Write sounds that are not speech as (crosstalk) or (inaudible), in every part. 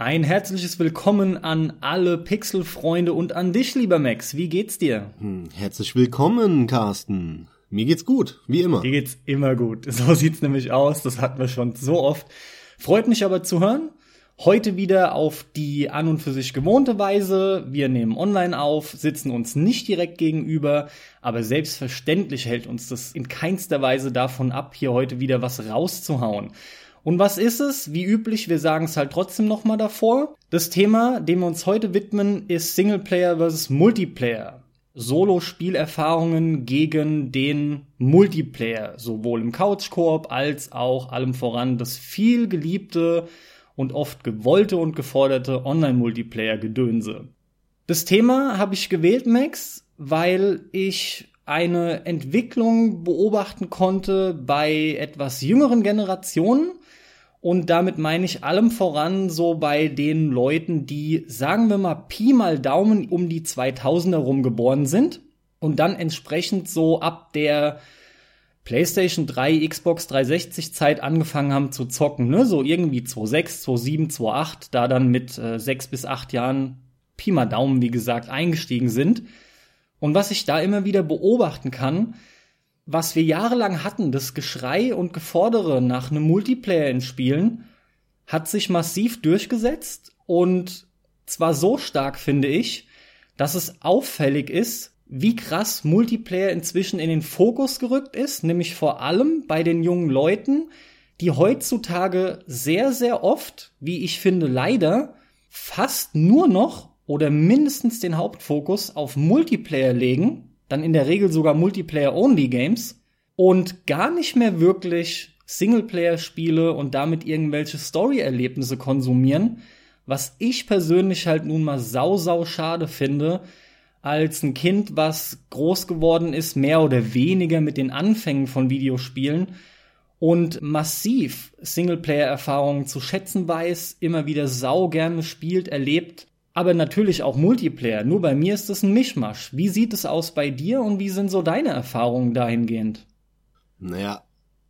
Ein herzliches Willkommen an alle Pixel-Freunde und an dich, lieber Max. Wie geht's dir? Hm, herzlich willkommen, Carsten. Mir geht's gut, wie immer. Dir geht's immer gut. So sieht's nämlich aus. Das hatten wir schon so oft. Freut mich aber zu hören. Heute wieder auf die an und für sich gewohnte Weise. Wir nehmen online auf, sitzen uns nicht direkt gegenüber, aber selbstverständlich hält uns das in keinster Weise davon ab, hier heute wieder was rauszuhauen. Und was ist es? Wie üblich, wir sagen es halt trotzdem nochmal davor. Das Thema, dem wir uns heute widmen, ist Singleplayer versus Multiplayer. Solo-Spielerfahrungen gegen den Multiplayer, sowohl im Couch-Koop als auch allem voran das viel geliebte und oft gewollte und geforderte Online-Multiplayer-Gedönse. Das Thema habe ich gewählt, Max, weil ich eine Entwicklung beobachten konnte bei etwas jüngeren Generationen, und damit meine ich allem voran so bei den Leuten, die, sagen wir mal, Pi mal Daumen um die 2000er rum geboren sind und dann entsprechend so ab der PlayStation 3, Xbox 360 Zeit angefangen haben zu zocken, ne? So irgendwie 2.6, 2.7, 2.8, da dann mit äh, 6 bis 8 Jahren Pi mal Daumen, wie gesagt, eingestiegen sind. Und was ich da immer wieder beobachten kann, was wir jahrelang hatten, das Geschrei und Gefordere nach einem Multiplayer in Spielen, hat sich massiv durchgesetzt und zwar so stark, finde ich, dass es auffällig ist, wie krass Multiplayer inzwischen in den Fokus gerückt ist, nämlich vor allem bei den jungen Leuten, die heutzutage sehr, sehr oft, wie ich finde, leider fast nur noch oder mindestens den Hauptfokus auf Multiplayer legen dann in der Regel sogar Multiplayer-Only-Games und gar nicht mehr wirklich Singleplayer-Spiele und damit irgendwelche Story-Erlebnisse konsumieren, was ich persönlich halt nun mal sau, sau schade finde, als ein Kind, was groß geworden ist, mehr oder weniger mit den Anfängen von Videospielen und massiv Singleplayer-Erfahrungen zu schätzen weiß, immer wieder sau gerne spielt, erlebt aber natürlich auch Multiplayer. Nur bei mir ist es ein Mischmasch. Wie sieht es aus bei dir und wie sind so deine Erfahrungen dahingehend? Naja,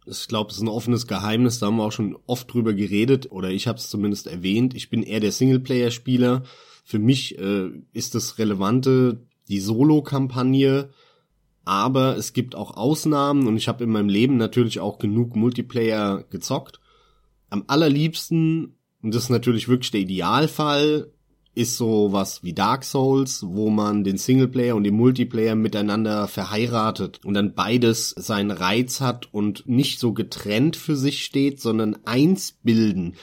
ich glaube, es ist ein offenes Geheimnis, da haben wir auch schon oft drüber geredet oder ich habe es zumindest erwähnt. Ich bin eher der Singleplayer-Spieler. Für mich äh, ist das Relevante die Solo-Kampagne, aber es gibt auch Ausnahmen und ich habe in meinem Leben natürlich auch genug Multiplayer gezockt. Am allerliebsten, und das ist natürlich wirklich der Idealfall, ist so was wie Dark Souls, wo man den Singleplayer und den Multiplayer miteinander verheiratet und dann beides seinen Reiz hat und nicht so getrennt für sich steht, sondern eins bilden.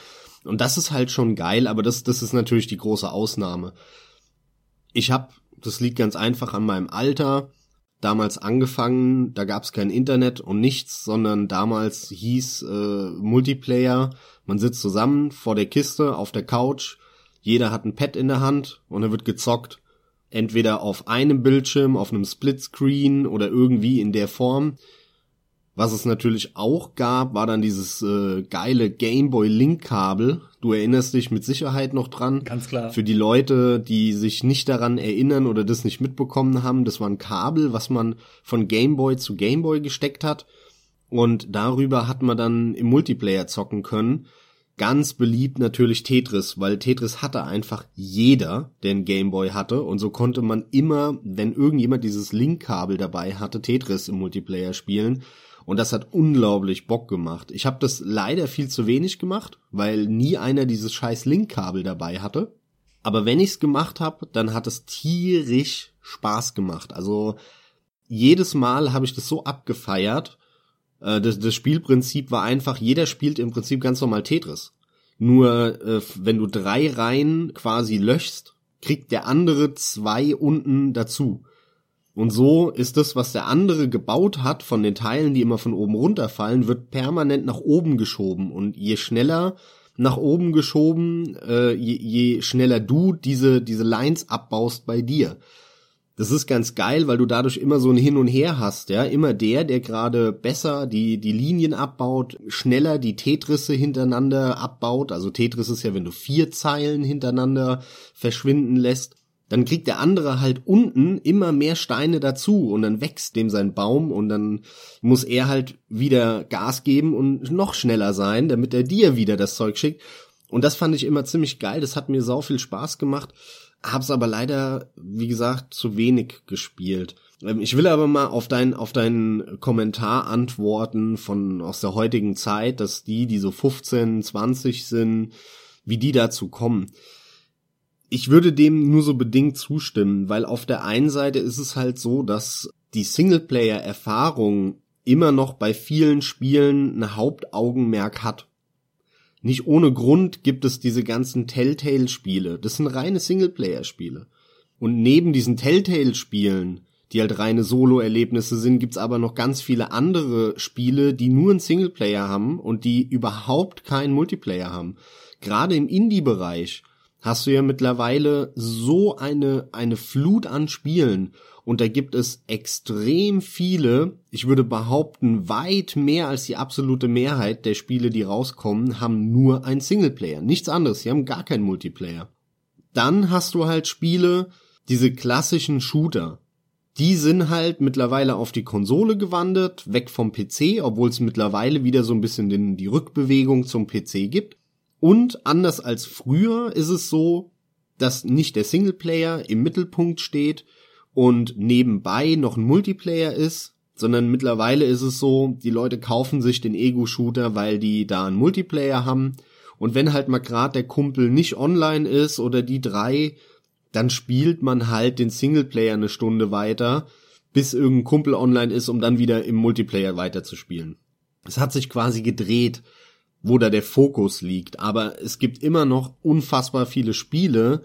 Und das ist halt schon geil, aber das, das ist natürlich die große Ausnahme. Ich habe, das liegt ganz einfach an meinem Alter, damals angefangen, da gab es kein Internet und nichts, sondern damals hieß äh, Multiplayer, man sitzt zusammen vor der Kiste auf der Couch jeder hat ein Pad in der Hand und er wird gezockt. Entweder auf einem Bildschirm, auf einem Splitscreen oder irgendwie in der Form. Was es natürlich auch gab, war dann dieses äh, geile Gameboy Link Kabel. Du erinnerst dich mit Sicherheit noch dran. Ganz klar. Für die Leute, die sich nicht daran erinnern oder das nicht mitbekommen haben, das war ein Kabel, was man von Gameboy zu Gameboy gesteckt hat. Und darüber hat man dann im Multiplayer zocken können. Ganz beliebt natürlich Tetris, weil Tetris hatte einfach jeder, der einen Gameboy hatte und so konnte man immer, wenn irgendjemand dieses Linkkabel dabei hatte, Tetris im Multiplayer spielen und das hat unglaublich Bock gemacht. Ich habe das leider viel zu wenig gemacht, weil nie einer dieses scheiß Linkkabel dabei hatte. Aber wenn ich's gemacht habe, dann hat es tierisch Spaß gemacht. Also jedes Mal habe ich das so abgefeiert äh, das, das Spielprinzip war einfach, jeder spielt im Prinzip ganz normal Tetris. Nur äh, wenn du drei Reihen quasi löschst, kriegt der andere zwei unten dazu. Und so ist das, was der andere gebaut hat von den Teilen, die immer von oben runterfallen, wird permanent nach oben geschoben. Und je schneller nach oben geschoben, äh, je, je schneller du diese, diese Lines abbaust bei dir. Das ist ganz geil, weil du dadurch immer so ein Hin und Her hast, ja. Immer der, der gerade besser die, die Linien abbaut, schneller die Tetrisse hintereinander abbaut. Also Tetris ist ja, wenn du vier Zeilen hintereinander verschwinden lässt. Dann kriegt der andere halt unten immer mehr Steine dazu und dann wächst dem sein Baum und dann muss er halt wieder Gas geben und noch schneller sein, damit er dir wieder das Zeug schickt. Und das fand ich immer ziemlich geil, das hat mir sau viel Spaß gemacht, hab's aber leider, wie gesagt, zu wenig gespielt. Ähm, ich will aber mal auf deinen auf deinen Kommentar antworten von aus der heutigen Zeit, dass die, die so 15, 20 sind, wie die dazu kommen. Ich würde dem nur so bedingt zustimmen, weil auf der einen Seite ist es halt so, dass die Singleplayer-Erfahrung immer noch bei vielen Spielen ein Hauptaugenmerk hat. Nicht ohne Grund gibt es diese ganzen Telltale-Spiele. Das sind reine Singleplayer-Spiele. Und neben diesen Telltale-Spielen, die halt reine Solo-Erlebnisse sind, gibt's aber noch ganz viele andere Spiele, die nur einen Singleplayer haben und die überhaupt keinen Multiplayer haben. Gerade im Indie-Bereich hast du ja mittlerweile so eine, eine Flut an Spielen und da gibt es extrem viele, ich würde behaupten, weit mehr als die absolute Mehrheit der Spiele, die rauskommen, haben nur ein Singleplayer. Nichts anderes, sie haben gar keinen Multiplayer. Dann hast du halt Spiele, diese klassischen Shooter. Die sind halt mittlerweile auf die Konsole gewandert, weg vom PC, obwohl es mittlerweile wieder so ein bisschen den, die Rückbewegung zum PC gibt. Und anders als früher ist es so, dass nicht der Singleplayer im Mittelpunkt steht, und nebenbei noch ein Multiplayer ist, sondern mittlerweile ist es so, die Leute kaufen sich den Ego-Shooter, weil die da einen Multiplayer haben. Und wenn halt mal grad der Kumpel nicht online ist oder die drei, dann spielt man halt den Singleplayer eine Stunde weiter, bis irgendein Kumpel online ist, um dann wieder im Multiplayer weiterzuspielen. Es hat sich quasi gedreht, wo da der Fokus liegt. Aber es gibt immer noch unfassbar viele Spiele,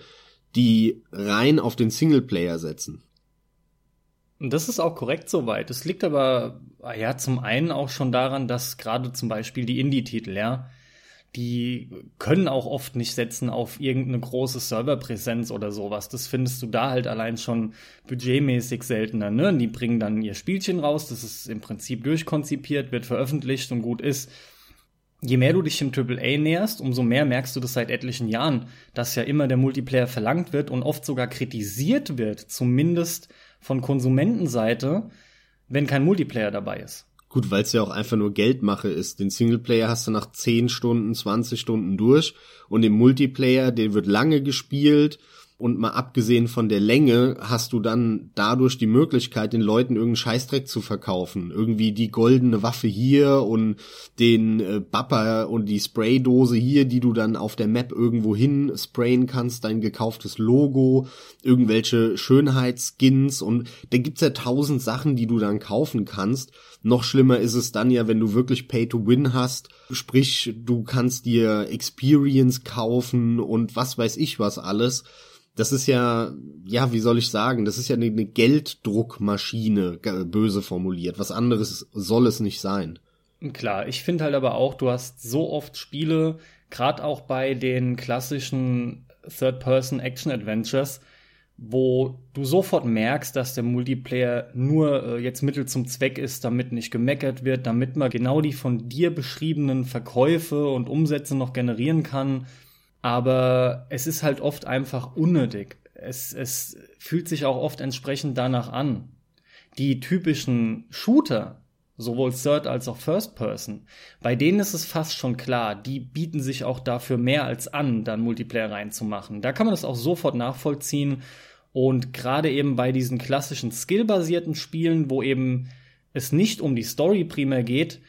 die rein auf den Singleplayer setzen. Das ist auch korrekt soweit. Es liegt aber ja zum einen auch schon daran, dass gerade zum Beispiel die Indie-Titel, ja, die können auch oft nicht setzen auf irgendeine große Serverpräsenz oder sowas. Das findest du da halt allein schon budgetmäßig seltener. Ne? Die bringen dann ihr Spielchen raus, das ist im Prinzip durchkonzipiert, wird veröffentlicht und gut ist. Je mehr du dich dem AAA näherst, umso mehr merkst du das seit etlichen Jahren, dass ja immer der Multiplayer verlangt wird und oft sogar kritisiert wird, zumindest von Konsumentenseite, wenn kein Multiplayer dabei ist. Gut, weil es ja auch einfach nur Geldmache ist. Den Singleplayer hast du nach 10 Stunden, 20 Stunden durch und im Multiplayer, der wird lange gespielt und mal abgesehen von der Länge hast du dann dadurch die Möglichkeit, den Leuten irgendeinen Scheißdreck zu verkaufen. Irgendwie die goldene Waffe hier und den äh, Bapper und die Spraydose hier, die du dann auf der Map irgendwo hin sprayen kannst, dein gekauftes Logo, irgendwelche Schönheitsskins und da gibt's ja tausend Sachen, die du dann kaufen kannst. Noch schlimmer ist es dann ja, wenn du wirklich Pay to Win hast, sprich, du kannst dir Experience kaufen und was weiß ich was alles das ist ja, ja, wie soll ich sagen, das ist ja eine, Gelddruckmaschine, böse formuliert. Was anderes soll es nicht sein. Klar, ich finde halt aber auch, du hast so oft Spiele, gerade auch bei den klassischen Third-Person-Action-Adventures, wo du sofort merkst, dass der Multiplayer nur äh, jetzt Mittel zum Zweck ist, damit nicht gemeckert wird, damit man genau die von dir beschriebenen Verkäufe und Umsätze noch generieren kann aber es ist halt oft einfach unnötig. Es, es fühlt sich auch oft entsprechend danach an. Die typischen Shooter, sowohl Third als auch First Person, bei denen ist es fast schon klar, die bieten sich auch dafür mehr als an, dann Multiplayer reinzumachen. Da kann man das auch sofort nachvollziehen. Und gerade eben bei diesen klassischen skillbasierten Spielen, wo eben es nicht um die Story primär geht,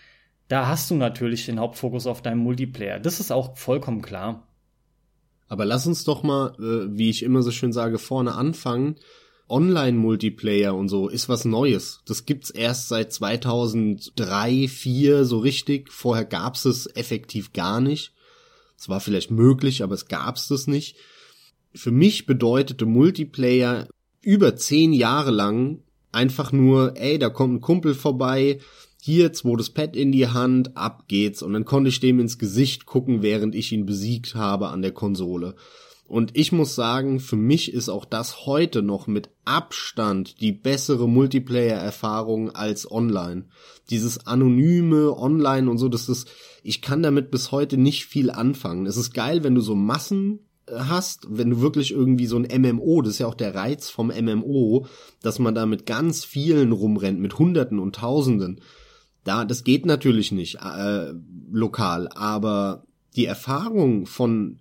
da hast du natürlich den Hauptfokus auf deinem Multiplayer. Das ist auch vollkommen klar. Aber lass uns doch mal, äh, wie ich immer so schön sage, vorne anfangen. Online-Multiplayer und so ist was Neues. Das gibt's erst seit 2003, 4 so richtig. Vorher gab's es effektiv gar nicht. Es war vielleicht möglich, aber es gab's das nicht. Für mich bedeutete Multiplayer über zehn Jahre lang einfach nur, ey, da kommt ein Kumpel vorbei, hier zweites Pad in die Hand, ab geht's. Und dann konnte ich dem ins Gesicht gucken, während ich ihn besiegt habe an der Konsole. Und ich muss sagen, für mich ist auch das heute noch mit Abstand die bessere Multiplayer-Erfahrung als online. Dieses anonyme Online und so, das ist, ich kann damit bis heute nicht viel anfangen. Es ist geil, wenn du so Massen hast, wenn du wirklich irgendwie so ein MMO, das ist ja auch der Reiz vom MMO, dass man da mit ganz vielen rumrennt, mit Hunderten und Tausenden. Da, das geht natürlich nicht äh, lokal, aber die Erfahrung von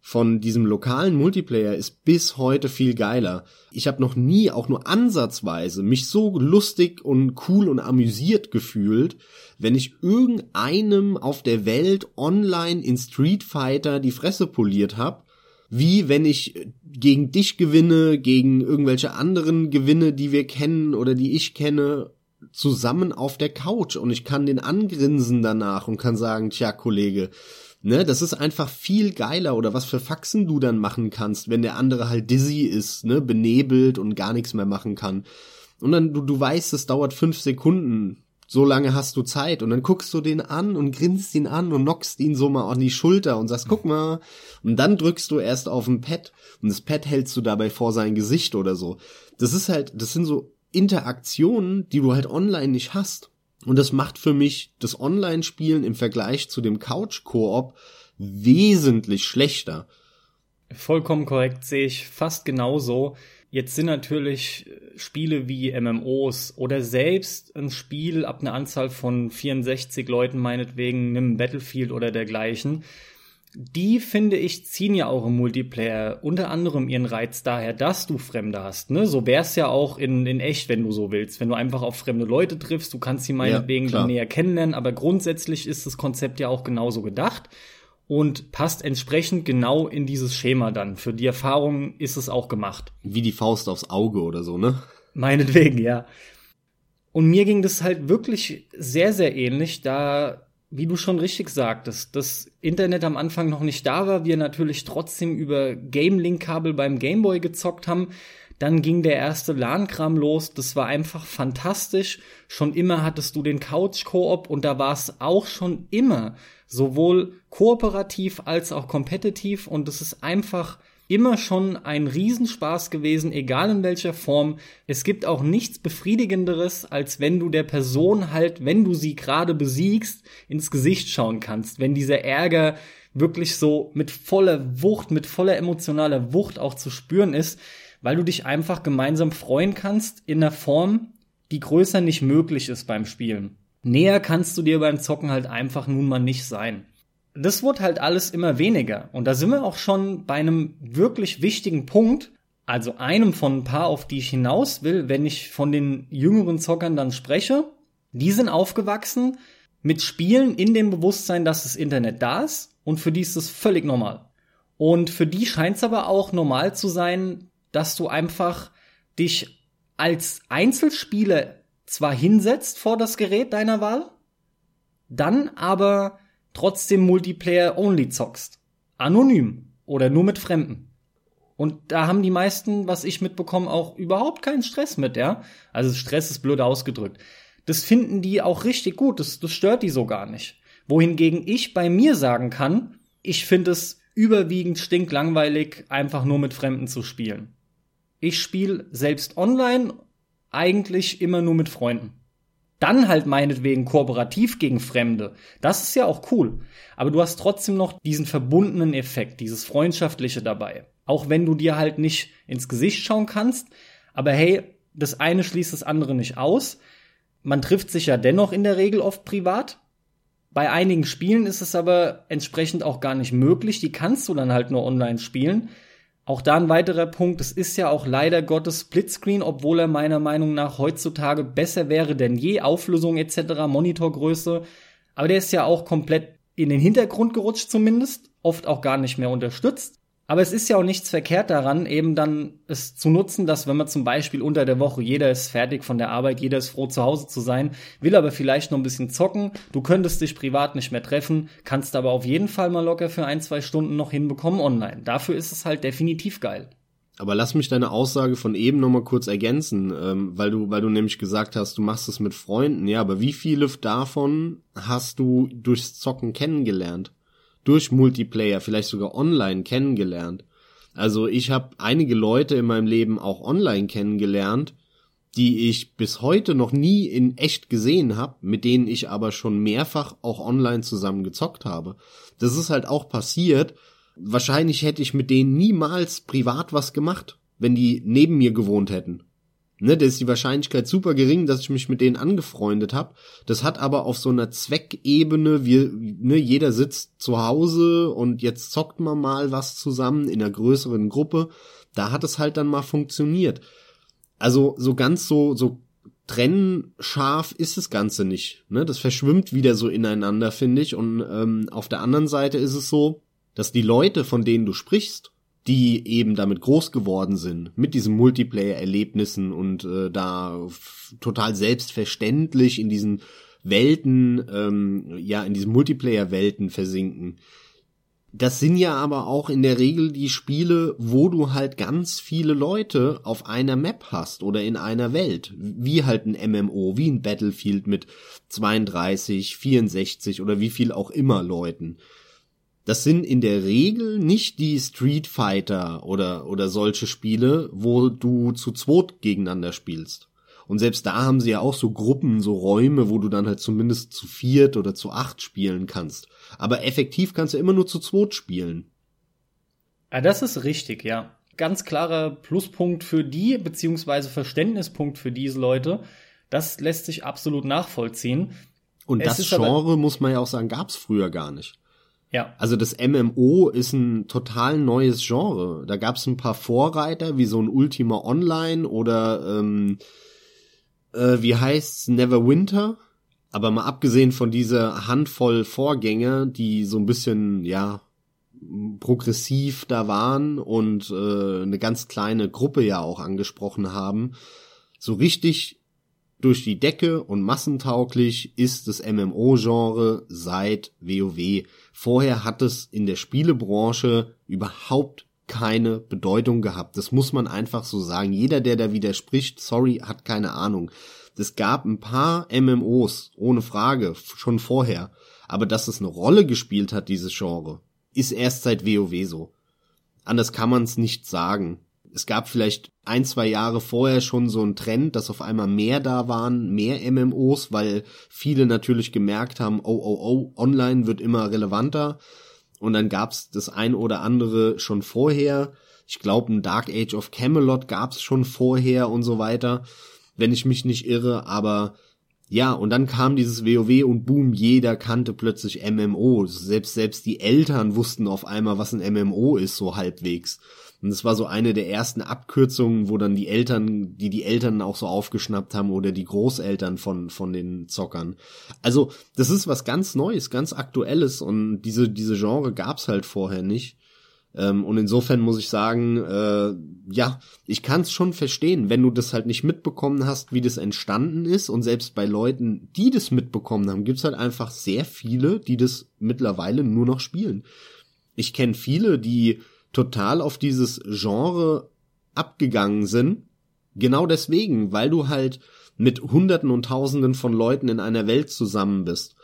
von diesem lokalen Multiplayer ist bis heute viel geiler. Ich habe noch nie auch nur ansatzweise mich so lustig und cool und amüsiert gefühlt, wenn ich irgendeinem auf der Welt online in Street Fighter die Fresse poliert habe, wie wenn ich gegen dich gewinne, gegen irgendwelche anderen gewinne, die wir kennen oder die ich kenne, zusammen auf der Couch und ich kann den angrinsen danach und kann sagen, tja, Kollege, Ne, das ist einfach viel geiler oder was für Faxen du dann machen kannst, wenn der andere halt dizzy ist, ne, benebelt und gar nichts mehr machen kann. Und dann, du, du weißt, es dauert fünf Sekunden, so lange hast du Zeit und dann guckst du den an und grinst ihn an und knockst ihn so mal an die Schulter und sagst, guck mal. Und dann drückst du erst auf ein Pad und das Pad hältst du dabei vor sein Gesicht oder so. Das ist halt, das sind so Interaktionen, die du halt online nicht hast. Und das macht für mich das Online-Spielen im Vergleich zu dem Couch-Koop wesentlich schlechter. Vollkommen korrekt, sehe ich fast genauso. Jetzt sind natürlich Spiele wie MMOs oder selbst ein Spiel ab einer Anzahl von 64 Leuten meinetwegen, nimm Battlefield oder dergleichen, die finde ich ziehen ja auch im Multiplayer unter anderem ihren Reiz daher, dass du Fremde hast. Ne? So wär's ja auch in, in echt, wenn du so willst. Wenn du einfach auf fremde Leute triffst, du kannst sie meinetwegen ja, näher kennenlernen, aber grundsätzlich ist das Konzept ja auch genauso gedacht und passt entsprechend genau in dieses Schema dann. Für die Erfahrung ist es auch gemacht. Wie die Faust aufs Auge oder so, ne? Meinetwegen, ja. Und mir ging das halt wirklich sehr, sehr ähnlich, da wie du schon richtig sagtest, das Internet am Anfang noch nicht da war, wir natürlich trotzdem über Game Link Kabel beim Gameboy gezockt haben. Dann ging der erste LAN-Kram los. Das war einfach fantastisch. Schon immer hattest du den Couch-Koop und da war es auch schon immer sowohl kooperativ als auch kompetitiv und es ist einfach immer schon ein Riesenspaß gewesen, egal in welcher Form. Es gibt auch nichts befriedigenderes, als wenn du der Person halt, wenn du sie gerade besiegst, ins Gesicht schauen kannst. Wenn dieser Ärger wirklich so mit voller Wucht, mit voller emotionaler Wucht auch zu spüren ist, weil du dich einfach gemeinsam freuen kannst in einer Form, die größer nicht möglich ist beim Spielen. Näher kannst du dir beim Zocken halt einfach nun mal nicht sein das wurde halt alles immer weniger. Und da sind wir auch schon bei einem wirklich wichtigen Punkt, also einem von ein paar, auf die ich hinaus will, wenn ich von den jüngeren Zockern dann spreche. Die sind aufgewachsen mit Spielen in dem Bewusstsein, dass das Internet da ist und für die ist es völlig normal. Und für die scheint es aber auch normal zu sein, dass du einfach dich als Einzelspieler zwar hinsetzt vor das Gerät deiner Wahl, dann aber trotzdem Multiplayer-only zockst. Anonym oder nur mit Fremden. Und da haben die meisten, was ich mitbekomme, auch überhaupt keinen Stress mit, ja. Also Stress ist blöd ausgedrückt. Das finden die auch richtig gut, das, das stört die so gar nicht. Wohingegen ich bei mir sagen kann, ich finde es überwiegend stinklangweilig, einfach nur mit Fremden zu spielen. Ich spiele selbst online eigentlich immer nur mit Freunden. Dann halt meinetwegen kooperativ gegen Fremde. Das ist ja auch cool. Aber du hast trotzdem noch diesen verbundenen Effekt, dieses Freundschaftliche dabei. Auch wenn du dir halt nicht ins Gesicht schauen kannst. Aber hey, das eine schließt das andere nicht aus. Man trifft sich ja dennoch in der Regel oft privat. Bei einigen Spielen ist es aber entsprechend auch gar nicht möglich. Die kannst du dann halt nur online spielen. Auch da ein weiterer Punkt, es ist ja auch leider Gottes Splitscreen, obwohl er meiner Meinung nach heutzutage besser wäre denn je, Auflösung etc., Monitorgröße, aber der ist ja auch komplett in den Hintergrund gerutscht zumindest, oft auch gar nicht mehr unterstützt. Aber es ist ja auch nichts verkehrt daran, eben dann es zu nutzen, dass wenn man zum Beispiel unter der Woche, jeder ist fertig von der Arbeit, jeder ist froh zu Hause zu sein, will aber vielleicht noch ein bisschen zocken, du könntest dich privat nicht mehr treffen, kannst aber auf jeden Fall mal locker für ein, zwei Stunden noch hinbekommen online. Dafür ist es halt definitiv geil. Aber lass mich deine Aussage von eben noch mal kurz ergänzen, ähm, weil du, weil du nämlich gesagt hast, du machst es mit Freunden. Ja, aber wie viele davon hast du durchs Zocken kennengelernt? Durch Multiplayer, vielleicht sogar online kennengelernt. Also ich habe einige Leute in meinem Leben auch online kennengelernt, die ich bis heute noch nie in echt gesehen habe, mit denen ich aber schon mehrfach auch online zusammen gezockt habe. Das ist halt auch passiert. Wahrscheinlich hätte ich mit denen niemals privat was gemacht, wenn die neben mir gewohnt hätten. Ne, da ist die Wahrscheinlichkeit super gering, dass ich mich mit denen angefreundet habe. Das hat aber auf so einer Zweckebene, wir, ne, jeder sitzt zu Hause und jetzt zockt man mal was zusammen in einer größeren Gruppe. Da hat es halt dann mal funktioniert. Also so ganz so so trennscharf ist das Ganze nicht. Ne? Das verschwimmt wieder so ineinander, finde ich. Und ähm, auf der anderen Seite ist es so, dass die Leute, von denen du sprichst, die eben damit groß geworden sind, mit diesen Multiplayer-Erlebnissen und äh, da total selbstverständlich in diesen Welten, ähm, ja, in diesen Multiplayer-Welten versinken. Das sind ja aber auch in der Regel die Spiele, wo du halt ganz viele Leute auf einer Map hast oder in einer Welt. Wie halt ein MMO, wie ein Battlefield mit 32, 64 oder wie viel auch immer Leuten das sind in der Regel nicht die Street Fighter oder, oder solche Spiele, wo du zu zweit gegeneinander spielst. Und selbst da haben sie ja auch so Gruppen, so Räume, wo du dann halt zumindest zu viert oder zu acht spielen kannst. Aber effektiv kannst du immer nur zu zweit spielen. Ja, das ist richtig, ja. Ganz klarer Pluspunkt für die, beziehungsweise Verständnispunkt für diese Leute. Das lässt sich absolut nachvollziehen. Und es das Genre, muss man ja auch sagen, gab's früher gar nicht. Ja. Also das MMO ist ein total neues Genre. Da gab es ein paar Vorreiter, wie so ein Ultima Online oder ähm, äh, wie heißt's Neverwinter. Aber mal abgesehen von dieser Handvoll Vorgänger, die so ein bisschen, ja, progressiv da waren und äh, eine ganz kleine Gruppe ja auch angesprochen haben, so richtig durch die Decke und massentauglich ist das MMO-Genre seit WoW. Vorher hat es in der Spielebranche überhaupt keine Bedeutung gehabt. Das muss man einfach so sagen. Jeder, der da widerspricht, sorry, hat keine Ahnung. Es gab ein paar MMOs, ohne Frage, schon vorher. Aber dass es eine Rolle gespielt hat, dieses Genre, ist erst seit WoW so. Anders kann man es nicht sagen es gab vielleicht ein, zwei Jahre vorher schon so einen Trend, dass auf einmal mehr da waren, mehr MMOs, weil viele natürlich gemerkt haben, oh, oh, oh, online wird immer relevanter. Und dann gab's das ein oder andere schon vorher. Ich glaube, ein Dark Age of Camelot gab's schon vorher und so weiter, wenn ich mich nicht irre. Aber ja, und dann kam dieses WoW und boom, jeder kannte plötzlich MMO. Selbst, selbst die Eltern wussten auf einmal, was ein MMO ist, so halbwegs. Und es war so eine der ersten Abkürzungen, wo dann die Eltern, die die Eltern auch so aufgeschnappt haben oder die Großeltern von, von den Zockern. Also, das ist was ganz Neues, ganz Aktuelles und diese, diese Genre gab's halt vorher nicht. Ähm, und insofern muss ich sagen, äh, ja, ich kann es schon verstehen, wenn du das halt nicht mitbekommen hast, wie das entstanden ist. Und selbst bei Leuten, die das mitbekommen haben, gibt's halt einfach sehr viele, die das mittlerweile nur noch spielen. Ich kenne viele, die total auf dieses Genre abgegangen sind. Genau deswegen, weil du halt mit Hunderten und Tausenden von Leuten in einer Welt zusammen bist.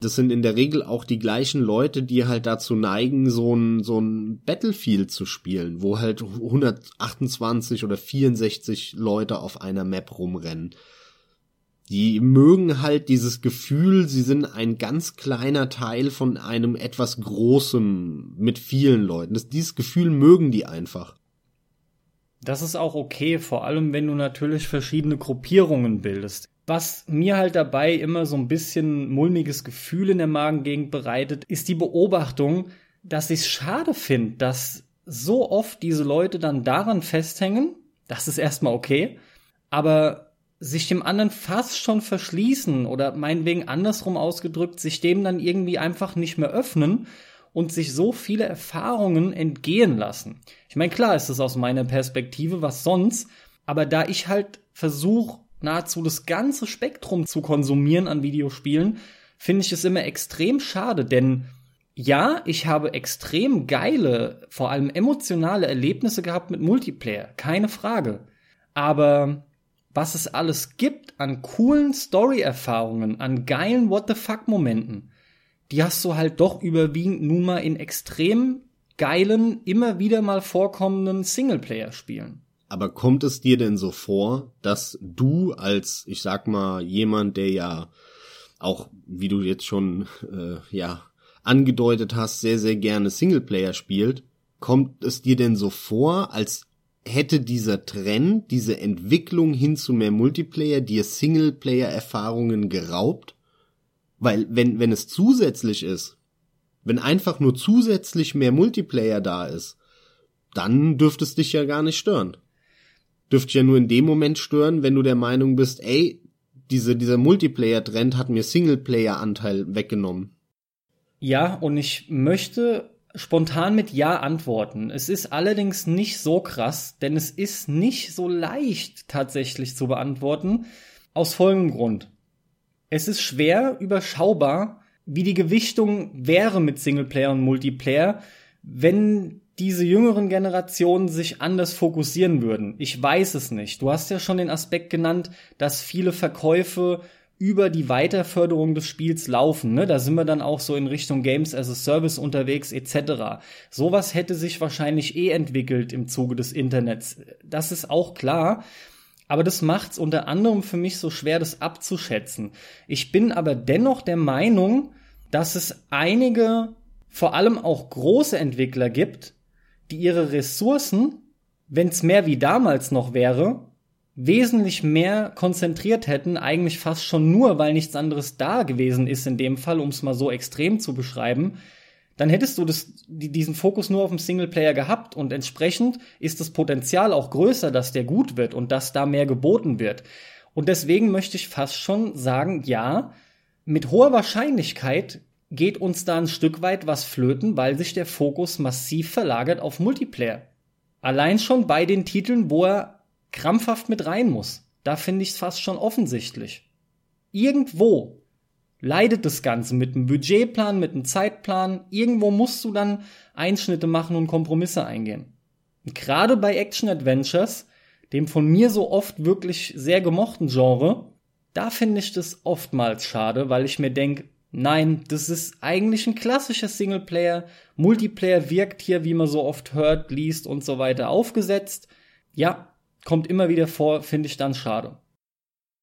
Das sind in der Regel auch die gleichen Leute, die halt dazu neigen, so ein, so ein Battlefield zu spielen, wo halt 128 oder 64 Leute auf einer Map rumrennen die mögen halt dieses Gefühl, sie sind ein ganz kleiner Teil von einem etwas Großem mit vielen Leuten. Das, dieses Gefühl mögen die einfach. Das ist auch okay, vor allem wenn du natürlich verschiedene Gruppierungen bildest. Was mir halt dabei immer so ein bisschen mulmiges Gefühl in der Magengegend bereitet, ist die Beobachtung, dass ich es schade finde, dass so oft diese Leute dann daran festhängen, das ist erstmal okay, aber sich dem anderen fast schon verschließen oder meinetwegen andersrum ausgedrückt, sich dem dann irgendwie einfach nicht mehr öffnen und sich so viele Erfahrungen entgehen lassen. Ich meine, klar ist es aus meiner Perspektive, was sonst, aber da ich halt versuche, nahezu das ganze Spektrum zu konsumieren an Videospielen, finde ich es immer extrem schade, denn ja, ich habe extrem geile, vor allem emotionale Erlebnisse gehabt mit Multiplayer, keine Frage. Aber was es alles gibt an coolen Story-Erfahrungen, an geilen What the fuck-Momenten, die hast du halt doch überwiegend nun mal in extrem geilen, immer wieder mal vorkommenden Singleplayer-Spielen. Aber kommt es dir denn so vor, dass du als, ich sag mal, jemand, der ja auch, wie du jetzt schon, äh, ja, angedeutet hast, sehr, sehr gerne Singleplayer spielt, kommt es dir denn so vor, als hätte dieser Trend, diese Entwicklung hin zu mehr Multiplayer dir Singleplayer-Erfahrungen geraubt? Weil wenn, wenn es zusätzlich ist, wenn einfach nur zusätzlich mehr Multiplayer da ist, dann dürfte es dich ja gar nicht stören. Dürfte ja nur in dem Moment stören, wenn du der Meinung bist, ey, diese, dieser Multiplayer-Trend hat mir Singleplayer-Anteil weggenommen. Ja, und ich möchte spontan mit Ja antworten. Es ist allerdings nicht so krass, denn es ist nicht so leicht tatsächlich zu beantworten, aus folgendem Grund. Es ist schwer überschaubar, wie die Gewichtung wäre mit Singleplayer und Multiplayer, wenn diese jüngeren Generationen sich anders fokussieren würden. Ich weiß es nicht. Du hast ja schon den Aspekt genannt, dass viele Verkäufe über die Weiterförderung des Spiels laufen. Ne? Da sind wir dann auch so in Richtung Games as a Service unterwegs etc. Sowas hätte sich wahrscheinlich eh entwickelt im Zuge des Internets. Das ist auch klar. Aber das macht's unter anderem für mich so schwer, das abzuschätzen. Ich bin aber dennoch der Meinung, dass es einige, vor allem auch große Entwickler gibt, die ihre Ressourcen, wenn es mehr wie damals noch wäre, wesentlich mehr konzentriert hätten, eigentlich fast schon nur, weil nichts anderes da gewesen ist in dem Fall, um es mal so extrem zu beschreiben, dann hättest du das, diesen Fokus nur auf dem Singleplayer gehabt und entsprechend ist das Potenzial auch größer, dass der gut wird und dass da mehr geboten wird. Und deswegen möchte ich fast schon sagen, ja, mit hoher Wahrscheinlichkeit geht uns da ein Stück weit was flöten, weil sich der Fokus massiv verlagert auf Multiplayer. Allein schon bei den Titeln, wo er krampfhaft mit rein muss. Da finde ich es fast schon offensichtlich. Irgendwo leidet das Ganze mit einem Budgetplan, mit einem Zeitplan. Irgendwo musst du dann Einschnitte machen und Kompromisse eingehen. Gerade bei Action Adventures, dem von mir so oft wirklich sehr gemochten Genre, da finde ich das oftmals schade, weil ich mir denke, nein, das ist eigentlich ein klassischer Singleplayer. Multiplayer wirkt hier, wie man so oft hört, liest und so weiter aufgesetzt. Ja, kommt immer wieder vor, finde ich dann schade.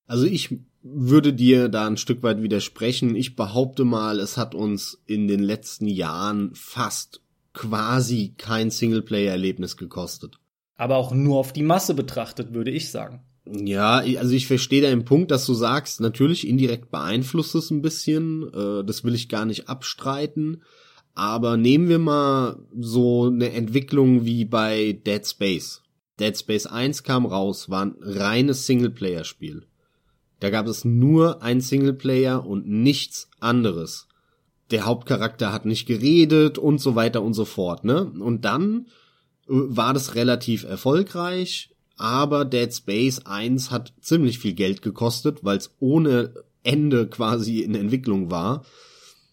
Also ich würde dir da ein Stück weit widersprechen. Ich behaupte mal, es hat uns in den letzten Jahren fast quasi kein Singleplayer-Erlebnis gekostet. Aber auch nur auf die Masse betrachtet, würde ich sagen. Ja, also ich verstehe deinen Punkt, dass du sagst, natürlich indirekt beeinflusst es ein bisschen, äh, das will ich gar nicht abstreiten, aber nehmen wir mal so eine Entwicklung wie bei Dead Space. Dead Space 1 kam raus, war ein reines Singleplayer-Spiel. Da gab es nur ein Singleplayer und nichts anderes. Der Hauptcharakter hat nicht geredet und so weiter und so fort, ne? Und dann äh, war das relativ erfolgreich, aber Dead Space 1 hat ziemlich viel Geld gekostet, weil es ohne Ende quasi in Entwicklung war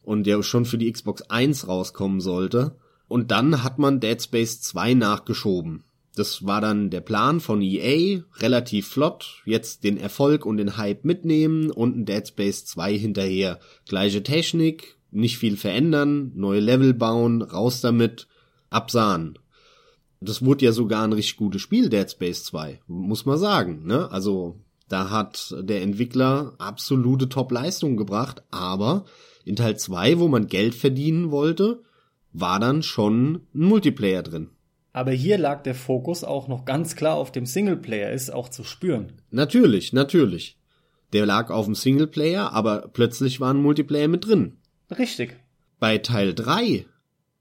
und der schon für die Xbox 1 rauskommen sollte. Und dann hat man Dead Space 2 nachgeschoben. Das war dann der Plan von EA, relativ flott, jetzt den Erfolg und den Hype mitnehmen und ein Dead Space 2 hinterher. Gleiche Technik, nicht viel verändern, neue Level bauen, raus damit, absahen. Das wurde ja sogar ein richtig gutes Spiel, Dead Space 2, muss man sagen, ne? Also, da hat der Entwickler absolute Top-Leistungen gebracht, aber in Teil 2, wo man Geld verdienen wollte, war dann schon ein Multiplayer drin. Aber hier lag der Fokus auch noch ganz klar auf dem Singleplayer, ist auch zu spüren. Natürlich, natürlich. Der lag auf dem Singleplayer, aber plötzlich war ein Multiplayer mit drin. Richtig. Bei Teil 3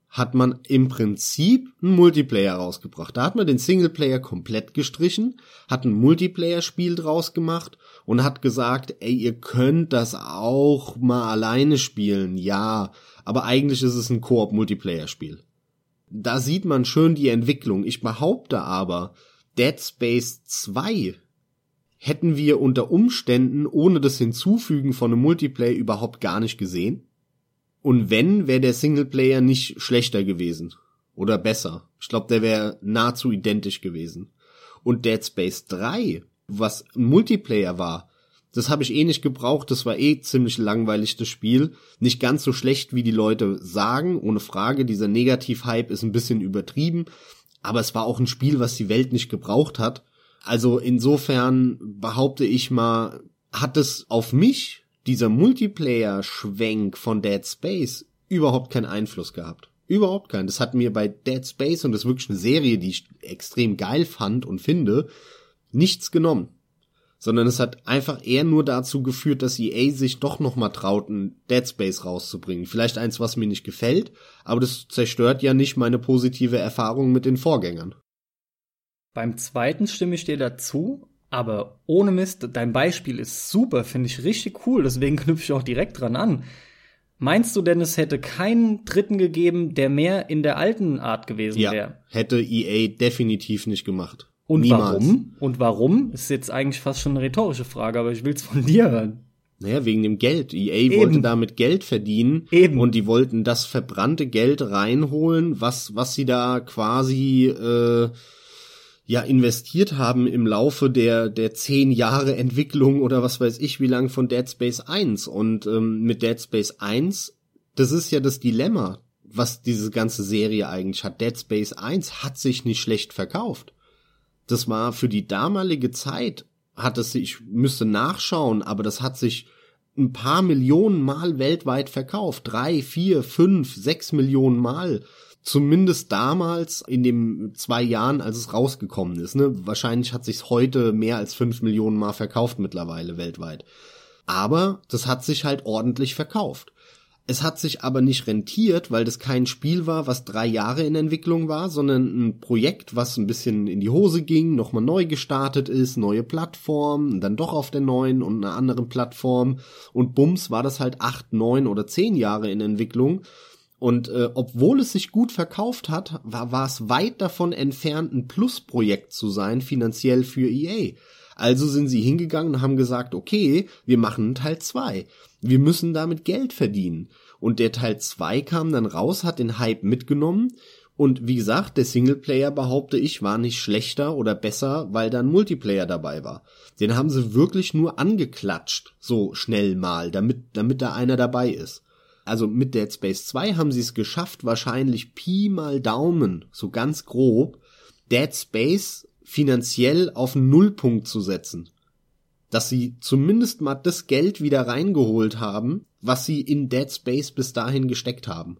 hat man im Prinzip einen Multiplayer rausgebracht. Da hat man den Singleplayer komplett gestrichen, hat ein Multiplayer-Spiel draus gemacht und hat gesagt, ey, ihr könnt das auch mal alleine spielen, ja, aber eigentlich ist es ein Koop-Multiplayer-Spiel. Da sieht man schön die Entwicklung. Ich behaupte aber, Dead Space 2 hätten wir unter Umständen ohne das Hinzufügen von einem Multiplayer überhaupt gar nicht gesehen. Und wenn, wäre der Singleplayer nicht schlechter gewesen. Oder besser. Ich glaube, der wäre nahezu identisch gewesen. Und Dead Space 3, was Multiplayer war, das habe ich eh nicht gebraucht, das war eh ziemlich langweilig, das Spiel. Nicht ganz so schlecht, wie die Leute sagen, ohne Frage. Dieser Negativ-Hype ist ein bisschen übertrieben, aber es war auch ein Spiel, was die Welt nicht gebraucht hat. Also insofern behaupte ich mal, hat es auf mich, dieser Multiplayer-Schwenk von Dead Space, überhaupt keinen Einfluss gehabt. Überhaupt keinen. Das hat mir bei Dead Space, und das ist wirklich eine Serie, die ich extrem geil fand und finde, nichts genommen. Sondern es hat einfach eher nur dazu geführt, dass EA sich doch nochmal traut, ein Dead Space rauszubringen. Vielleicht eins, was mir nicht gefällt, aber das zerstört ja nicht meine positive Erfahrung mit den Vorgängern. Beim zweiten stimme ich dir dazu, aber ohne Mist, dein Beispiel ist super, finde ich richtig cool, deswegen knüpfe ich auch direkt dran an. Meinst du denn, es hätte keinen Dritten gegeben, der mehr in der alten Art gewesen Ja, wäre? hätte EA definitiv nicht gemacht. Und Niemals. warum? Und warum? Ist jetzt eigentlich fast schon eine rhetorische Frage, aber ich will's von (laughs) dir hören. Naja, wegen dem Geld. EA wollte damit Geld verdienen. Eben. Und die wollten das verbrannte Geld reinholen, was, was sie da quasi, äh, ja, investiert haben im Laufe der, der zehn Jahre Entwicklung oder was weiß ich wie lang von Dead Space 1. Und ähm, mit Dead Space 1, das ist ja das Dilemma, was diese ganze Serie eigentlich hat. Dead Space 1 hat sich nicht schlecht verkauft. Das war für die damalige Zeit, hat es sich, ich müsste nachschauen, aber das hat sich ein paar Millionen Mal weltweit verkauft. Drei, vier, fünf, sechs Millionen Mal. Zumindest damals in den zwei Jahren, als es rausgekommen ist. Ne? Wahrscheinlich hat sich's heute mehr als fünf Millionen Mal verkauft mittlerweile weltweit. Aber das hat sich halt ordentlich verkauft. Es hat sich aber nicht rentiert, weil das kein Spiel war, was drei Jahre in Entwicklung war, sondern ein Projekt, was ein bisschen in die Hose ging, nochmal neu gestartet ist, neue Plattform, dann doch auf der neuen und einer anderen Plattform. Und bums war das halt acht, neun oder zehn Jahre in Entwicklung. Und äh, obwohl es sich gut verkauft hat, war, war es weit davon entfernt, ein Plusprojekt zu sein, finanziell für EA. Also sind sie hingegangen und haben gesagt, okay, wir machen Teil zwei. Wir müssen damit Geld verdienen. Und der Teil zwei kam dann raus, hat den Hype mitgenommen. Und wie gesagt, der Singleplayer, behaupte ich, war nicht schlechter oder besser, weil da ein Multiplayer dabei war. Den haben sie wirklich nur angeklatscht, so schnell mal, damit, damit da einer dabei ist. Also mit Dead Space 2 haben sie es geschafft, wahrscheinlich Pi mal Daumen, so ganz grob, Dead Space finanziell auf Nullpunkt zu setzen. Dass sie zumindest mal das Geld wieder reingeholt haben, was sie in Dead Space bis dahin gesteckt haben.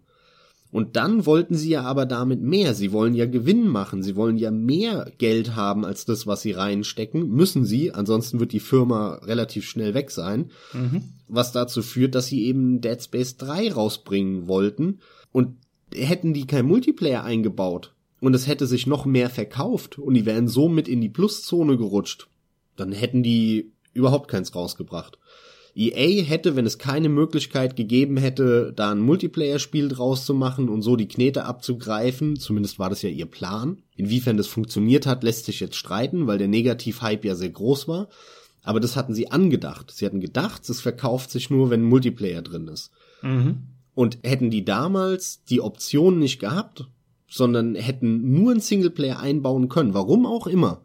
Und dann wollten sie ja aber damit mehr. Sie wollen ja Gewinn machen. Sie wollen ja mehr Geld haben als das, was sie reinstecken. Müssen sie. Ansonsten wird die Firma relativ schnell weg sein. Mhm. Was dazu führt, dass sie eben Dead Space 3 rausbringen wollten. Und hätten die kein Multiplayer eingebaut und es hätte sich noch mehr verkauft und die wären so mit in die Pluszone gerutscht, dann hätten die überhaupt keins rausgebracht. EA hätte, wenn es keine Möglichkeit gegeben hätte, da ein Multiplayer-Spiel draus zu machen und so die Knete abzugreifen, zumindest war das ja ihr Plan. Inwiefern das funktioniert hat, lässt sich jetzt streiten, weil der Negativ-Hype ja sehr groß war. Aber das hatten sie angedacht. Sie hatten gedacht, es verkauft sich nur, wenn ein Multiplayer drin ist. Mhm. Und hätten die damals die Option nicht gehabt, sondern hätten nur einen Singleplayer einbauen können, warum auch immer,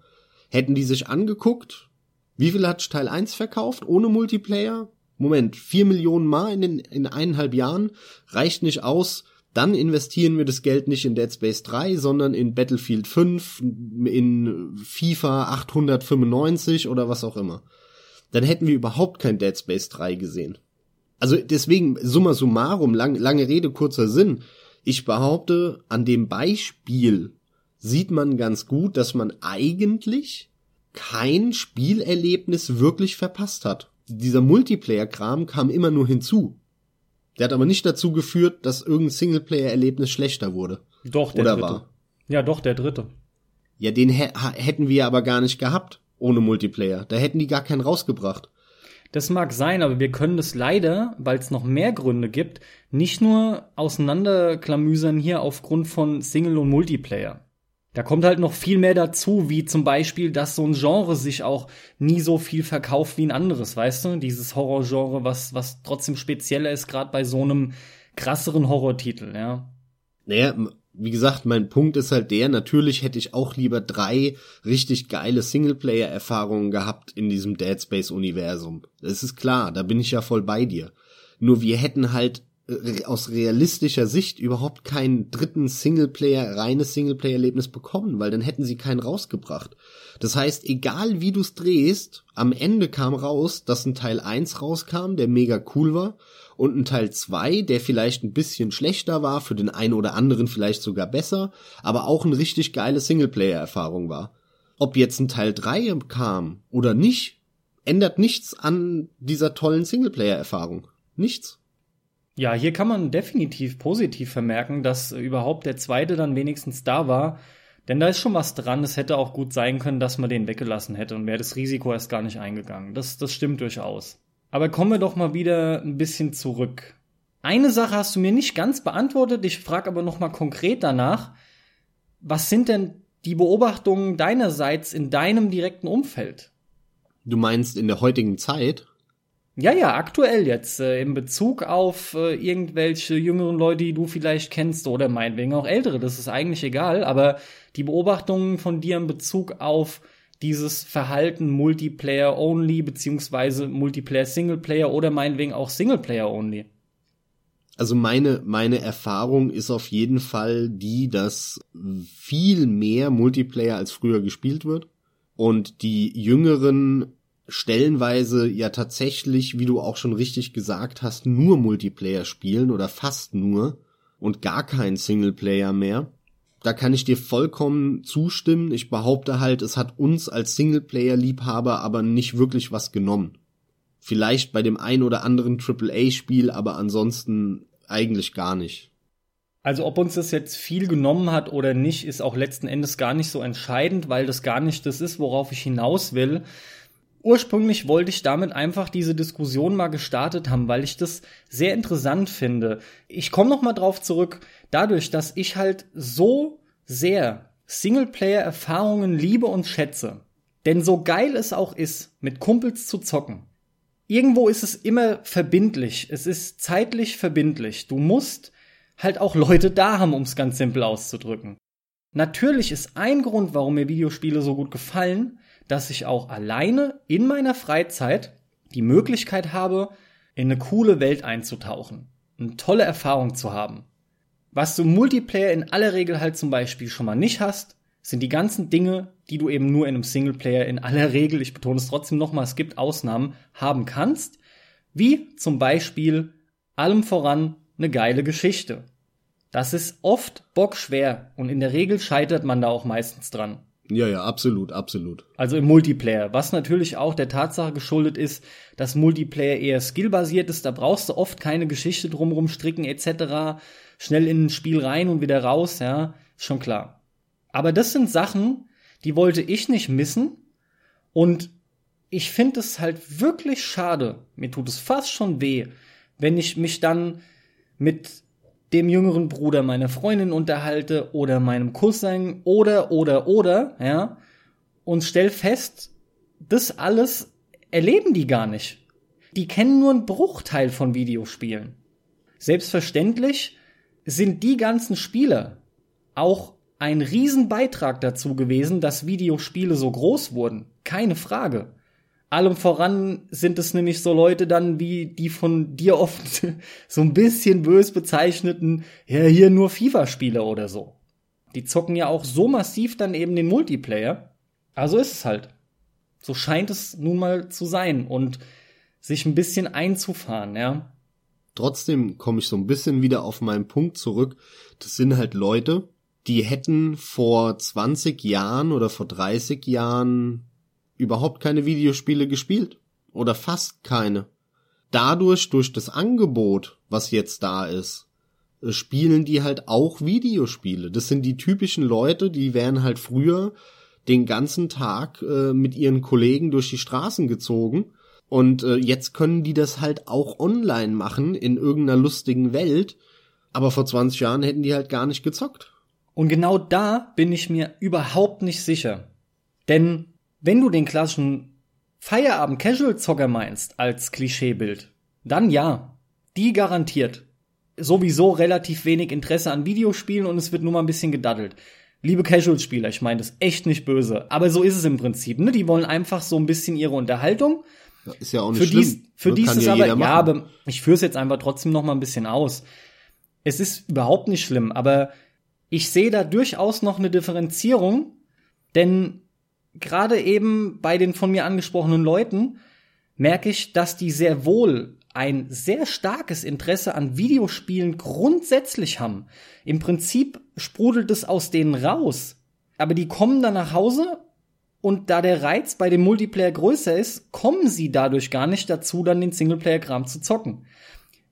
hätten die sich angeguckt, wie viel hat Teil 1 verkauft ohne Multiplayer? Moment, vier Millionen Mal in, den, in eineinhalb Jahren reicht nicht aus. Dann investieren wir das Geld nicht in Dead Space 3, sondern in Battlefield 5, in FIFA 895 oder was auch immer. Dann hätten wir überhaupt kein Dead Space 3 gesehen. Also deswegen, summa summarum, lang, lange Rede, kurzer Sinn. Ich behaupte, an dem Beispiel sieht man ganz gut, dass man eigentlich kein Spielerlebnis wirklich verpasst hat. Dieser Multiplayer-Kram kam immer nur hinzu. Der hat aber nicht dazu geführt, dass irgendein Singleplayer-Erlebnis schlechter wurde. Doch, der Oder dritte. war. Ja, doch, der dritte. Ja, den hä hätten wir aber gar nicht gehabt ohne Multiplayer. Da hätten die gar keinen rausgebracht. Das mag sein, aber wir können das leider, weil es noch mehr Gründe gibt, nicht nur auseinanderklamüsern hier aufgrund von Single und Multiplayer. Da kommt halt noch viel mehr dazu, wie zum Beispiel, dass so ein Genre sich auch nie so viel verkauft wie ein anderes, weißt du? Dieses Horrorgenre, was, was trotzdem spezieller ist, gerade bei so einem krasseren Horrortitel, ja. Naja, wie gesagt, mein Punkt ist halt der, natürlich hätte ich auch lieber drei richtig geile Singleplayer-Erfahrungen gehabt in diesem Dead Space-Universum. Das ist klar, da bin ich ja voll bei dir. Nur wir hätten halt aus realistischer Sicht überhaupt keinen dritten Singleplayer, reines Singleplayer-Erlebnis bekommen, weil dann hätten sie keinen rausgebracht. Das heißt, egal wie du's drehst, am Ende kam raus, dass ein Teil 1 rauskam, der mega cool war, und ein Teil 2, der vielleicht ein bisschen schlechter war, für den einen oder anderen vielleicht sogar besser, aber auch eine richtig geile Singleplayer-Erfahrung war. Ob jetzt ein Teil 3 kam oder nicht, ändert nichts an dieser tollen Singleplayer-Erfahrung. Nichts. Ja, hier kann man definitiv positiv vermerken, dass überhaupt der zweite dann wenigstens da war. Denn da ist schon was dran. Es hätte auch gut sein können, dass man den weggelassen hätte und wäre das Risiko erst gar nicht eingegangen. Das, das stimmt durchaus. Aber kommen wir doch mal wieder ein bisschen zurück. Eine Sache hast du mir nicht ganz beantwortet. Ich frage aber noch mal konkret danach. Was sind denn die Beobachtungen deinerseits in deinem direkten Umfeld? Du meinst in der heutigen Zeit? Ja, ja, aktuell jetzt, äh, in Bezug auf äh, irgendwelche jüngeren Leute, die du vielleicht kennst oder meinetwegen auch ältere, das ist eigentlich egal, aber die Beobachtungen von dir in Bezug auf dieses Verhalten Multiplayer only beziehungsweise Multiplayer Singleplayer oder meinetwegen auch Singleplayer only. Also meine, meine Erfahrung ist auf jeden Fall die, dass viel mehr Multiplayer als früher gespielt wird und die Jüngeren stellenweise ja tatsächlich, wie du auch schon richtig gesagt hast, nur Multiplayer spielen oder fast nur und gar kein Singleplayer mehr. Da kann ich dir vollkommen zustimmen. Ich behaupte halt, es hat uns als Singleplayer-Liebhaber aber nicht wirklich was genommen. Vielleicht bei dem ein oder anderen AAA-Spiel, aber ansonsten eigentlich gar nicht. Also ob uns das jetzt viel genommen hat oder nicht, ist auch letzten Endes gar nicht so entscheidend, weil das gar nicht das ist, worauf ich hinaus will. Ursprünglich wollte ich damit einfach diese Diskussion mal gestartet haben, weil ich das sehr interessant finde. Ich komme noch mal drauf zurück, dadurch, dass ich halt so sehr Singleplayer-Erfahrungen liebe und schätze. Denn so geil es auch ist, mit Kumpels zu zocken, irgendwo ist es immer verbindlich. Es ist zeitlich verbindlich. Du musst halt auch Leute da haben, um es ganz simpel auszudrücken. Natürlich ist ein Grund, warum mir Videospiele so gut gefallen, dass ich auch alleine in meiner Freizeit die Möglichkeit habe, in eine coole Welt einzutauchen, eine tolle Erfahrung zu haben. Was du Multiplayer in aller Regel halt zum Beispiel schon mal nicht hast, sind die ganzen Dinge, die du eben nur in einem Singleplayer in aller Regel, ich betone es trotzdem nochmal, es gibt Ausnahmen, haben kannst, wie zum Beispiel allem voran eine geile Geschichte. Das ist oft bockschwer und in der Regel scheitert man da auch meistens dran. Ja, ja, absolut, absolut. Also im Multiplayer, was natürlich auch der Tatsache geschuldet ist, dass Multiplayer eher skillbasiert ist, da brauchst du oft keine Geschichte drumrum stricken etc. Schnell in ein Spiel rein und wieder raus, ja, schon klar. Aber das sind Sachen, die wollte ich nicht missen und ich finde es halt wirklich schade, mir tut es fast schon weh, wenn ich mich dann mit dem jüngeren Bruder meiner Freundin unterhalte oder meinem Cousin oder, oder, oder, ja, und stell fest, das alles erleben die gar nicht. Die kennen nur einen Bruchteil von Videospielen. Selbstverständlich sind die ganzen Spieler auch ein Riesenbeitrag dazu gewesen, dass Videospiele so groß wurden. Keine Frage. Allem voran sind es nämlich so Leute dann wie die von dir oft (laughs) so ein bisschen bös bezeichneten, ja, hier nur FIFA-Spieler oder so. Die zocken ja auch so massiv dann eben den Multiplayer. Also ist es halt. So scheint es nun mal zu sein und sich ein bisschen einzufahren, ja. Trotzdem komme ich so ein bisschen wieder auf meinen Punkt zurück. Das sind halt Leute, die hätten vor 20 Jahren oder vor 30 Jahren überhaupt keine Videospiele gespielt. Oder fast keine. Dadurch, durch das Angebot, was jetzt da ist, äh, spielen die halt auch Videospiele. Das sind die typischen Leute, die wären halt früher den ganzen Tag äh, mit ihren Kollegen durch die Straßen gezogen. Und äh, jetzt können die das halt auch online machen in irgendeiner lustigen Welt. Aber vor 20 Jahren hätten die halt gar nicht gezockt. Und genau da bin ich mir überhaupt nicht sicher. Denn wenn du den klassischen Feierabend-Casual-Zocker meinst als Klischeebild, dann ja. Die garantiert. Sowieso relativ wenig Interesse an Videospielen und es wird nur mal ein bisschen gedaddelt. Liebe Casual-Spieler, ich meine das echt nicht böse, aber so ist es im Prinzip. Ne? Die wollen einfach so ein bisschen ihre Unterhaltung. ist ja auch nicht für schlimm. Dies, für Das dies ist ja aber, ja, aber ich führe es jetzt einfach trotzdem noch mal ein bisschen aus. Es ist überhaupt nicht schlimm, aber ich sehe da durchaus noch eine Differenzierung, denn gerade eben bei den von mir angesprochenen Leuten merke ich, dass die sehr wohl ein sehr starkes Interesse an Videospielen grundsätzlich haben. Im Prinzip sprudelt es aus denen raus. Aber die kommen dann nach Hause und da der Reiz bei dem Multiplayer größer ist, kommen sie dadurch gar nicht dazu, dann den Singleplayer-Kram zu zocken.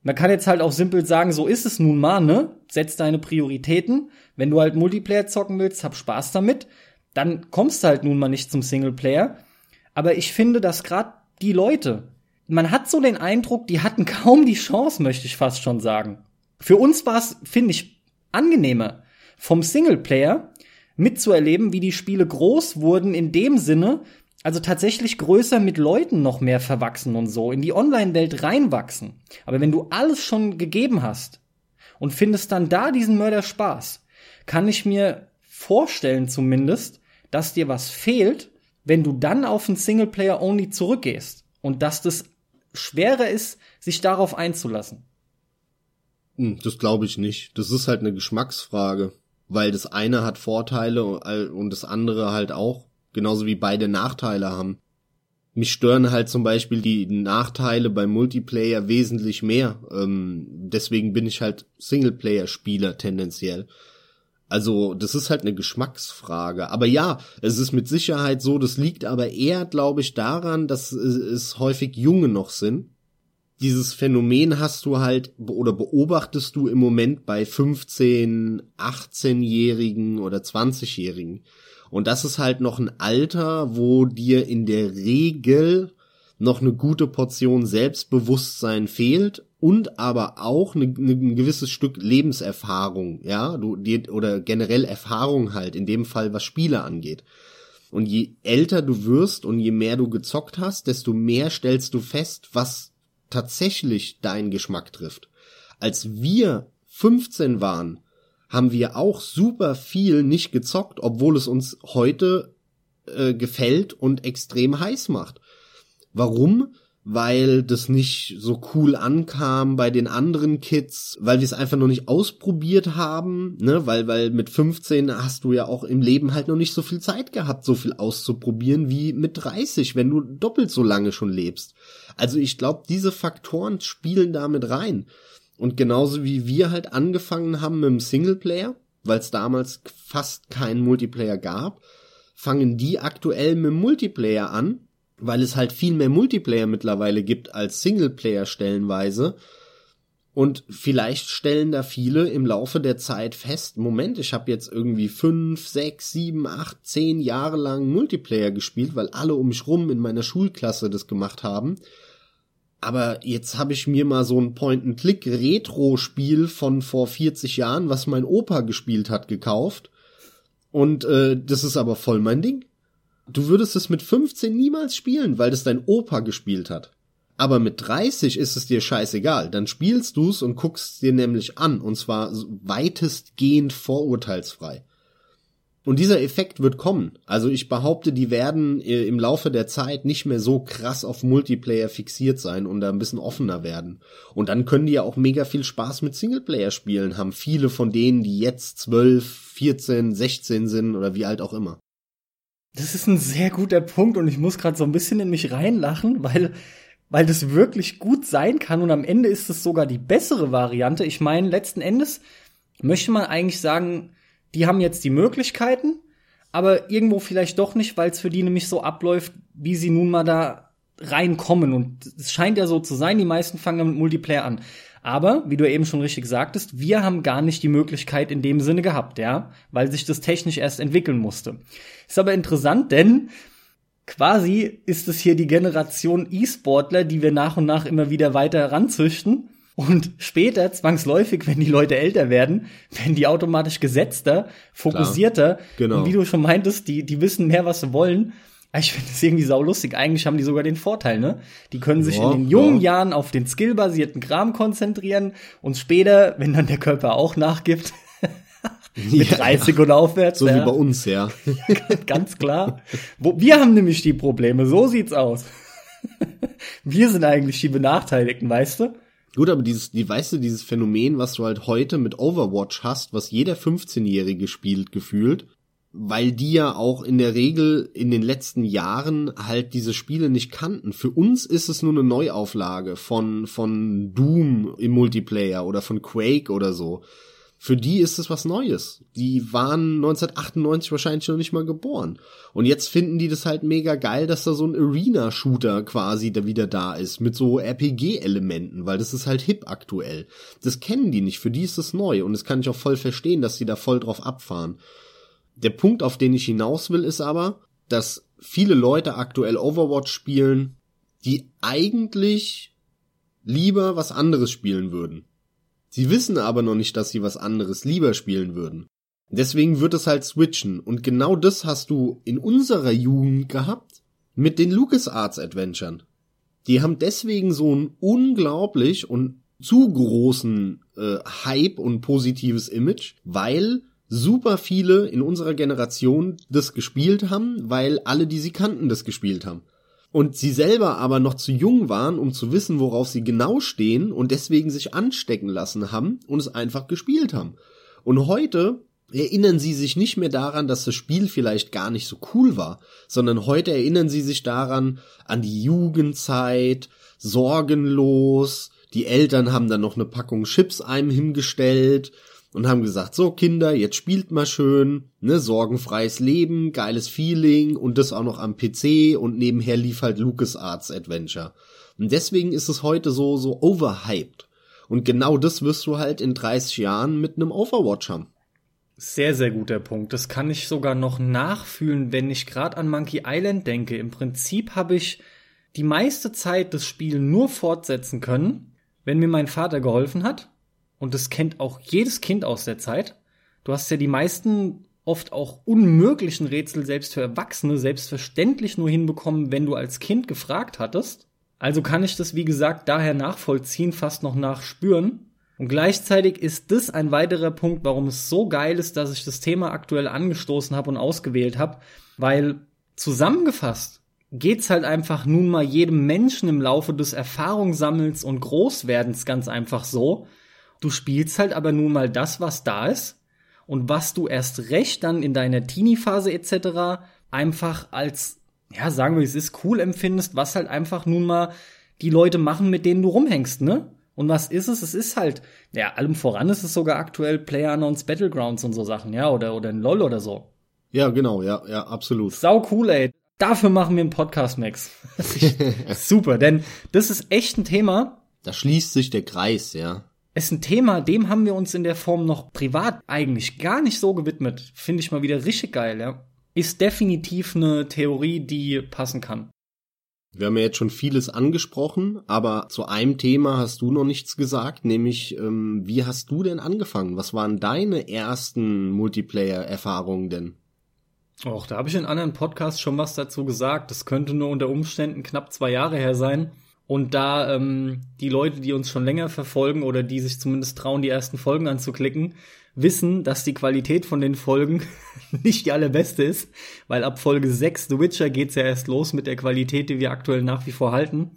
Man kann jetzt halt auch simpel sagen, so ist es nun mal, ne? Setz deine Prioritäten. Wenn du halt Multiplayer zocken willst, hab Spaß damit. Dann kommst du halt nun mal nicht zum Singleplayer. Aber ich finde, dass gerade die Leute, man hat so den Eindruck, die hatten (laughs) kaum die Chance, möchte ich fast schon sagen. Für uns war es, finde ich, angenehmer, vom Singleplayer mitzuerleben, wie die Spiele groß wurden in dem Sinne, also tatsächlich größer mit Leuten noch mehr verwachsen und so, in die Online-Welt reinwachsen. Aber wenn du alles schon gegeben hast und findest dann da diesen Mörder Spaß, kann ich mir vorstellen zumindest, dass dir was fehlt, wenn du dann auf ein Singleplayer-Only zurückgehst und dass das schwerer ist, sich darauf einzulassen. Hm, das glaube ich nicht. Das ist halt eine Geschmacksfrage, weil das eine hat Vorteile und das andere halt auch, genauso wie beide Nachteile haben. Mich stören halt zum Beispiel die Nachteile beim Multiplayer wesentlich mehr. Ähm, deswegen bin ich halt Singleplayer-Spieler tendenziell. Also, das ist halt eine Geschmacksfrage. Aber ja, es ist mit Sicherheit so, das liegt aber eher, glaube ich, daran, dass es häufig Junge noch sind. Dieses Phänomen hast du halt oder beobachtest du im Moment bei 15, 18-Jährigen oder 20-Jährigen. Und das ist halt noch ein Alter, wo dir in der Regel noch eine gute Portion Selbstbewusstsein fehlt und aber auch eine, eine, ein gewisses Stück Lebenserfahrung, ja, du die, oder generell Erfahrung halt in dem Fall was Spiele angeht. Und je älter du wirst und je mehr du gezockt hast, desto mehr stellst du fest, was tatsächlich deinen Geschmack trifft. Als wir 15 waren, haben wir auch super viel nicht gezockt, obwohl es uns heute äh, gefällt und extrem heiß macht. Warum? Weil das nicht so cool ankam bei den anderen Kids, weil wir es einfach noch nicht ausprobiert haben, ne, weil, weil mit 15 hast du ja auch im Leben halt noch nicht so viel Zeit gehabt, so viel auszuprobieren wie mit 30, wenn du doppelt so lange schon lebst. Also ich glaube, diese Faktoren spielen damit rein. Und genauso wie wir halt angefangen haben mit dem Singleplayer, weil es damals fast keinen Multiplayer gab, fangen die aktuell mit dem Multiplayer an weil es halt viel mehr Multiplayer mittlerweile gibt als Singleplayer stellenweise. Und vielleicht stellen da viele im Laufe der Zeit fest, Moment, ich habe jetzt irgendwie fünf, sechs, sieben, acht, zehn Jahre lang Multiplayer gespielt, weil alle um mich rum in meiner Schulklasse das gemacht haben. Aber jetzt habe ich mir mal so ein Point-and-Click-Retro-Spiel von vor 40 Jahren, was mein Opa gespielt hat, gekauft. Und äh, das ist aber voll mein Ding. Du würdest es mit 15 niemals spielen, weil das dein Opa gespielt hat. Aber mit 30 ist es dir scheißegal. Dann spielst du's und guckst dir nämlich an. Und zwar weitestgehend vorurteilsfrei. Und dieser Effekt wird kommen. Also ich behaupte, die werden äh, im Laufe der Zeit nicht mehr so krass auf Multiplayer fixiert sein und da ein bisschen offener werden. Und dann können die ja auch mega viel Spaß mit Singleplayer spielen, haben viele von denen, die jetzt 12, 14, 16 sind oder wie alt auch immer. Das ist ein sehr guter Punkt und ich muss gerade so ein bisschen in mich reinlachen, weil weil das wirklich gut sein kann und am Ende ist es sogar die bessere Variante. Ich meine, letzten Endes möchte man eigentlich sagen, die haben jetzt die Möglichkeiten, aber irgendwo vielleicht doch nicht, weil es für die nämlich so abläuft, wie sie nun mal da reinkommen. Und es scheint ja so zu sein, die meisten fangen mit Multiplayer an. Aber, wie du eben schon richtig sagtest, wir haben gar nicht die Möglichkeit in dem Sinne gehabt, ja, weil sich das technisch erst entwickeln musste. Ist aber interessant, denn quasi ist es hier die Generation E-Sportler, die wir nach und nach immer wieder weiter heranzüchten. Und später, zwangsläufig, wenn die Leute älter werden, werden die automatisch gesetzter, fokussierter. Klar, genau. Und wie du schon meintest, die, die wissen mehr, was sie wollen. Ich finde das irgendwie saulustig. Eigentlich haben die sogar den Vorteil, ne? Die können sich ja, in den jungen ja. Jahren auf den skillbasierten Kram konzentrieren und später, wenn dann der Körper auch nachgibt, (laughs) mit ja, 30 und aufwärts. So wie bei uns, ja. (laughs) Ganz klar. Wo, wir haben nämlich die Probleme, so sieht's aus. (laughs) wir sind eigentlich die Benachteiligten, weißt du? Gut, aber dieses, die, weißt du, dieses Phänomen, was du halt heute mit Overwatch hast, was jeder 15-Jährige spielt, gefühlt, weil die ja auch in der Regel in den letzten Jahren halt diese Spiele nicht kannten. Für uns ist es nur eine Neuauflage von, von Doom im Multiplayer oder von Quake oder so. Für die ist es was Neues. Die waren 1998 wahrscheinlich noch nicht mal geboren. Und jetzt finden die das halt mega geil, dass da so ein Arena-Shooter quasi da wieder da ist, mit so RPG-Elementen, weil das ist halt hip aktuell. Das kennen die nicht, für die ist es neu. Und das kann ich auch voll verstehen, dass die da voll drauf abfahren. Der Punkt, auf den ich hinaus will, ist aber, dass viele Leute aktuell Overwatch spielen, die eigentlich lieber was anderes spielen würden. Sie wissen aber noch nicht, dass sie was anderes lieber spielen würden. Deswegen wird es halt switchen. Und genau das hast du in unserer Jugend gehabt mit den LucasArts Adventuren. Die haben deswegen so einen unglaublich und zu großen äh, Hype und positives Image, weil super viele in unserer Generation das gespielt haben, weil alle, die sie kannten, das gespielt haben. Und sie selber aber noch zu jung waren, um zu wissen, worauf sie genau stehen und deswegen sich anstecken lassen haben und es einfach gespielt haben. Und heute erinnern sie sich nicht mehr daran, dass das Spiel vielleicht gar nicht so cool war, sondern heute erinnern sie sich daran an die Jugendzeit, sorgenlos, die Eltern haben dann noch eine Packung Chips einem hingestellt und haben gesagt, so Kinder, jetzt spielt mal schön, ne, sorgenfreies Leben, geiles Feeling und das auch noch am PC und nebenher lief halt LucasArts Adventure. Und deswegen ist es heute so, so overhyped. Und genau das wirst du halt in 30 Jahren mit einem Overwatch haben. Sehr, sehr guter Punkt. Das kann ich sogar noch nachfühlen, wenn ich gerade an Monkey Island denke. Im Prinzip habe ich die meiste Zeit das Spiel nur fortsetzen können, wenn mir mein Vater geholfen hat und das kennt auch jedes Kind aus der Zeit. Du hast ja die meisten oft auch unmöglichen Rätsel selbst für Erwachsene selbstverständlich nur hinbekommen, wenn du als Kind gefragt hattest. Also kann ich das, wie gesagt, daher nachvollziehen, fast noch nachspüren. Und gleichzeitig ist das ein weiterer Punkt, warum es so geil ist, dass ich das Thema aktuell angestoßen habe und ausgewählt habe, weil zusammengefasst geht's halt einfach nun mal jedem Menschen im Laufe des Erfahrungssammels und Großwerdens ganz einfach so, Du spielst halt aber nun mal das, was da ist und was du erst recht dann in deiner Teenie-Phase etc. einfach als, ja, sagen wir, es ist cool empfindest, was halt einfach nun mal die Leute machen, mit denen du rumhängst, ne? Und was ist es? Es ist halt, ja, allem voran ist es sogar aktuell PlayerUnknown's Battlegrounds und so Sachen, ja, oder, oder ein LOL oder so. Ja, genau, ja, ja, absolut. Sau cool, ey. Dafür machen wir einen Podcast, Max. (laughs) Super, denn das ist echt ein Thema. Da schließt sich der Kreis, ja ist ein Thema, dem haben wir uns in der Form noch privat eigentlich gar nicht so gewidmet. Finde ich mal wieder richtig geil, ja. Ist definitiv eine Theorie, die passen kann. Wir haben ja jetzt schon vieles angesprochen, aber zu einem Thema hast du noch nichts gesagt, nämlich ähm, wie hast du denn angefangen? Was waren deine ersten Multiplayer-Erfahrungen denn? Och, da habe ich in anderen Podcasts schon was dazu gesagt. Das könnte nur unter Umständen knapp zwei Jahre her sein. Und da ähm, die Leute, die uns schon länger verfolgen oder die sich zumindest trauen, die ersten Folgen anzuklicken, wissen, dass die Qualität von den Folgen (laughs) nicht die allerbeste ist, weil ab Folge 6 The Witcher geht's ja erst los mit der Qualität, die wir aktuell nach wie vor halten.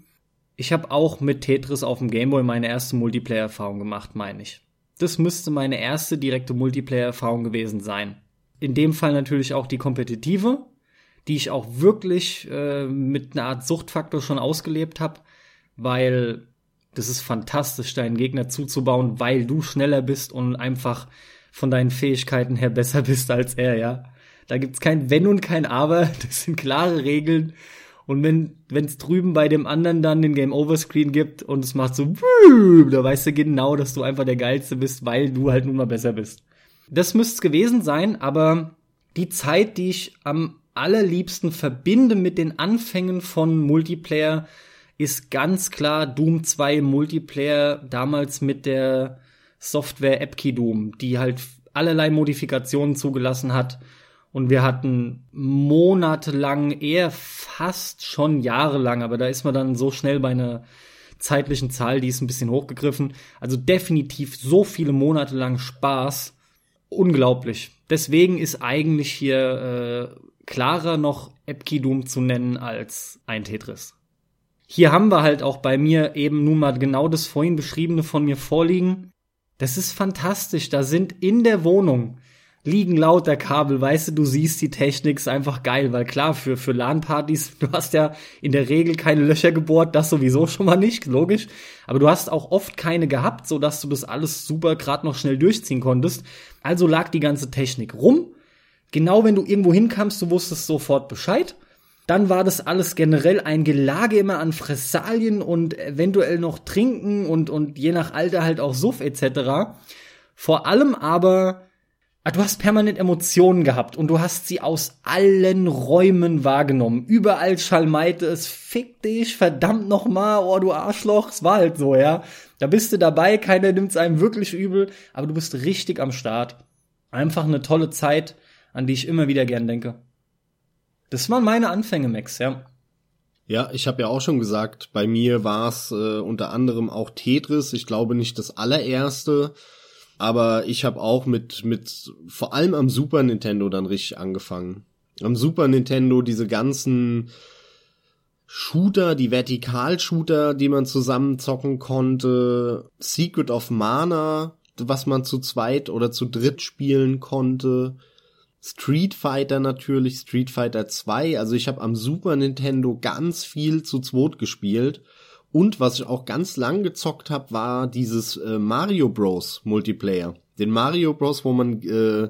Ich habe auch mit Tetris auf dem Gameboy meine erste Multiplayer-Erfahrung gemacht, meine ich. Das müsste meine erste direkte Multiplayer-Erfahrung gewesen sein. In dem Fall natürlich auch die kompetitive, die ich auch wirklich äh, mit einer Art Suchtfaktor schon ausgelebt habe weil das ist fantastisch, deinen Gegner zuzubauen, weil du schneller bist und einfach von deinen Fähigkeiten her (laughs) besser bist als er, ja. Da gibt's kein Wenn und kein Aber, (laughs) das sind klare Regeln. Und wenn es drüben bei dem anderen dann den Game Over Screen gibt und es macht so, da weißt du genau, dass du einfach der geilste bist, weil du halt nun mal besser bist. Das müsste es gewesen sein, aber die Zeit, die ich am allerliebsten verbinde mit den Anfängen von Multiplayer, ist ganz klar Doom 2 Multiplayer damals mit der Software AppKey Doom, die halt allerlei Modifikationen zugelassen hat. Und wir hatten monatelang, eher fast schon jahrelang, aber da ist man dann so schnell bei einer zeitlichen Zahl, die ist ein bisschen hochgegriffen. Also definitiv so viele Monate lang Spaß. Unglaublich. Deswegen ist eigentlich hier äh, klarer noch Doom zu nennen als ein Tetris. Hier haben wir halt auch bei mir eben nun mal genau das vorhin beschriebene von mir vorliegen. Das ist fantastisch. Da sind in der Wohnung liegen lauter Kabel, weißt du, du siehst die Technik, ist einfach geil, weil klar, für, für LAN-Partys, (laughs) du hast ja in der Regel keine Löcher gebohrt, das sowieso schon mal nicht, logisch, aber du hast auch oft keine gehabt, so dass du das alles super gerade noch schnell durchziehen konntest. Also lag die ganze Technik rum. Genau wenn du irgendwo hinkamst, du wusstest sofort Bescheid. Dann war das alles generell ein Gelage immer an Fressalien und eventuell noch Trinken und, und je nach Alter halt auch Suff etc. Vor allem aber, ah, du hast permanent Emotionen gehabt und du hast sie aus allen Räumen wahrgenommen. Überall schalmeite es, fick dich, verdammt nochmal, oh du Arschloch, es war halt so, ja. Da bist du dabei, keiner nimmt's einem wirklich übel, aber du bist richtig am Start. Einfach eine tolle Zeit, an die ich immer wieder gern denke. Das waren meine Anfänge, Max, ja. Ja, ich habe ja auch schon gesagt, bei mir war es äh, unter anderem auch Tetris. Ich glaube nicht das allererste, aber ich habe auch mit mit vor allem am Super Nintendo dann richtig angefangen. Am Super Nintendo diese ganzen Shooter, die Vertikalshooter, die man zusammen zocken konnte, Secret of Mana, was man zu zweit oder zu dritt spielen konnte. Street Fighter natürlich, Street Fighter 2. Also ich habe am Super Nintendo ganz viel zu zweit gespielt. Und was ich auch ganz lang gezockt habe, war dieses äh, Mario Bros. Multiplayer. Den Mario Bros, wo man äh,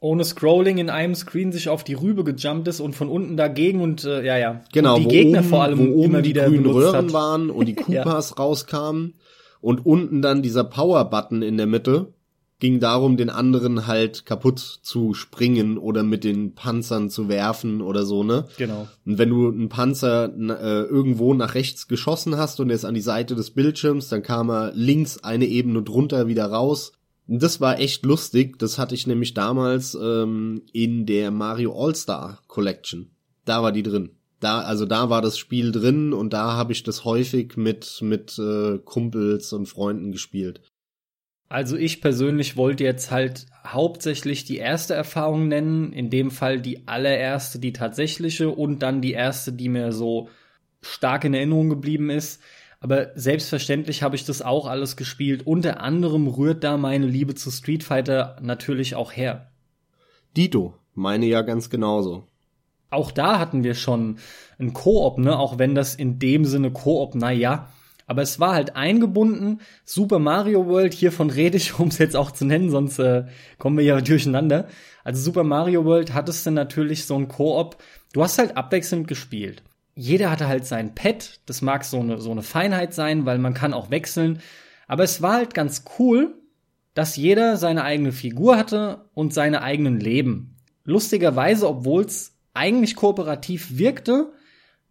ohne Scrolling in einem Screen sich auf die Rübe gejumpt ist und von unten dagegen und äh, ja ja genau und die Gegner oben, vor allem wo oben immer die wieder grünen Röhren hat. waren und die (laughs) Koopas rauskamen und unten dann dieser Power Button in der Mitte ging darum, den anderen halt kaputt zu springen oder mit den Panzern zu werfen oder so, ne? Genau. Und wenn du einen Panzer äh, irgendwo nach rechts geschossen hast und er ist an die Seite des Bildschirms, dann kam er links eine Ebene drunter wieder raus. Und das war echt lustig. Das hatte ich nämlich damals ähm, in der Mario All-Star Collection. Da war die drin. Da, also da war das Spiel drin und da habe ich das häufig mit mit äh, Kumpels und Freunden gespielt. Also ich persönlich wollte jetzt halt hauptsächlich die erste Erfahrung nennen, in dem Fall die allererste, die tatsächliche und dann die erste, die mir so stark in Erinnerung geblieben ist. Aber selbstverständlich habe ich das auch alles gespielt. Unter anderem rührt da meine Liebe zu Street Fighter natürlich auch her. Dito, meine ja ganz genauso. Auch da hatten wir schon ein Koop, ne? Auch wenn das in dem Sinne Koop, na ja, aber es war halt eingebunden. Super Mario World, hiervon rede ich, (laughs) um es jetzt auch zu nennen, sonst äh, kommen wir ja durcheinander. Also Super Mario World hattest du natürlich so ein Koop. Du hast halt abwechselnd gespielt. Jeder hatte halt sein Pet. Das mag so eine, so eine Feinheit sein, weil man kann auch wechseln. Aber es war halt ganz cool, dass jeder seine eigene Figur hatte und seine eigenen Leben. Lustigerweise, obwohl es eigentlich kooperativ wirkte,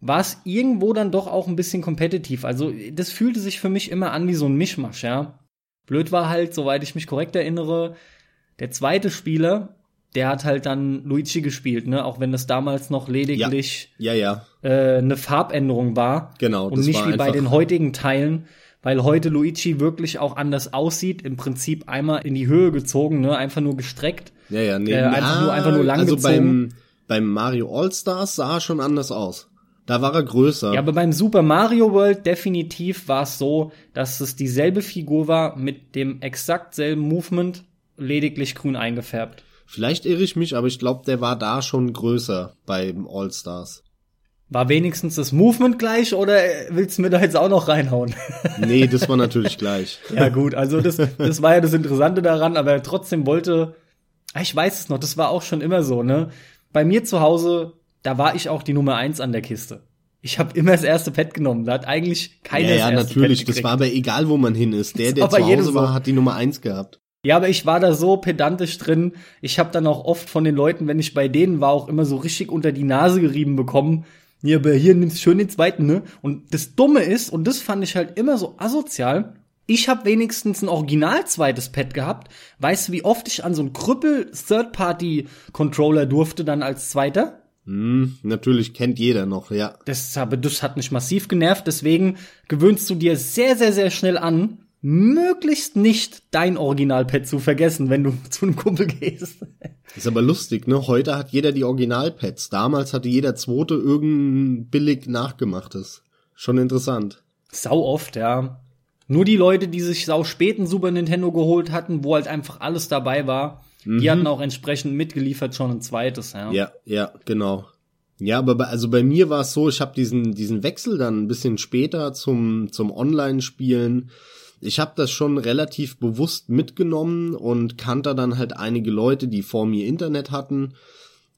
war es irgendwo dann doch auch ein bisschen kompetitiv. Also das fühlte sich für mich immer an wie so ein Mischmasch, ja. Blöd war halt, soweit ich mich korrekt erinnere, der zweite Spieler, der hat halt dann Luigi gespielt, ne? Auch wenn das damals noch lediglich Ja, ja. Äh, eine Farbänderung war. Genau. Und nicht wie bei den heutigen Teilen, weil heute Luigi wirklich auch anders aussieht. Im Prinzip einmal in die Höhe gezogen, ne? Einfach nur gestreckt. Ja, ja, nee, Äh, einfach nur- einfach nur lang Also gezogen. beim, beim Mario All-Stars sah er schon anders aus. Da war er größer. Ja, aber beim Super Mario World definitiv war es so, dass es dieselbe Figur war mit dem exakt selben Movement, lediglich grün eingefärbt. Vielleicht irre ich mich, aber ich glaube, der war da schon größer beim All-Stars. War wenigstens das Movement gleich oder willst du mir da jetzt auch noch reinhauen? (laughs) Nee, das war natürlich gleich. ja gut, also das, das war ja das Interessante daran, aber trotzdem wollte, Ah, ich weiß es noch, das war auch schon immer so, ne? Bei mir zu Hause, da war ich auch die Nummer eins an der Kiste. Ich habe immer das erste Pad genommen. Da hat eigentlich keiner ja, ja, das erste natürlich. Pad Das gekriegt. war aber egal, wo man hin ist. Der, Das der zu Hause war, hat die Nummer eins gehabt. Ja, aber ich war da so pedantisch drin. Ich habe dann auch oft von den Leuten, wenn ich bei denen war, auch immer so richtig unter die Nase gerieben bekommen. Ja, aber hier nimmst schön den zweiten, ne? Und das Dumme ist, und das fand ich halt immer so asozial, ich habe wenigstens ein original zweites Pad gehabt. Weißt du, wie oft ich an so einen Krüppel Third-Party-Controller durfte dann als zweiter? Hm, natürlich kennt jeder noch, ja. Das, aber das hat mich massiv genervt. Deswegen gewöhnst du dir sehr, sehr, sehr schnell an, möglichst nicht dein Originalpad zu vergessen, wenn du (laughs) zu einem Kumpel gehst. Ist aber lustig, ne? Heute hat jeder die Originalpads. Damals hatte jeder zweite irgendein billig nachgemachtes. Schon interessant. Sau oft, ja. Nur die Leute, die sich sau späten Super Nintendo geholt hatten, wo halt einfach alles dabei war, Mhm. Die hatten auch entsprechend mitgeliefert schon ein zweites, ja. Ja, ja, genau. Ja, aber bei, also bei mir war es so, ich habe diesen diesen Wechsel dann ein bisschen später zum zum Online-Spielen. Ich habe das schon relativ bewusst mitgenommen und kannte dann halt einige Leute, die vor mir Internet hatten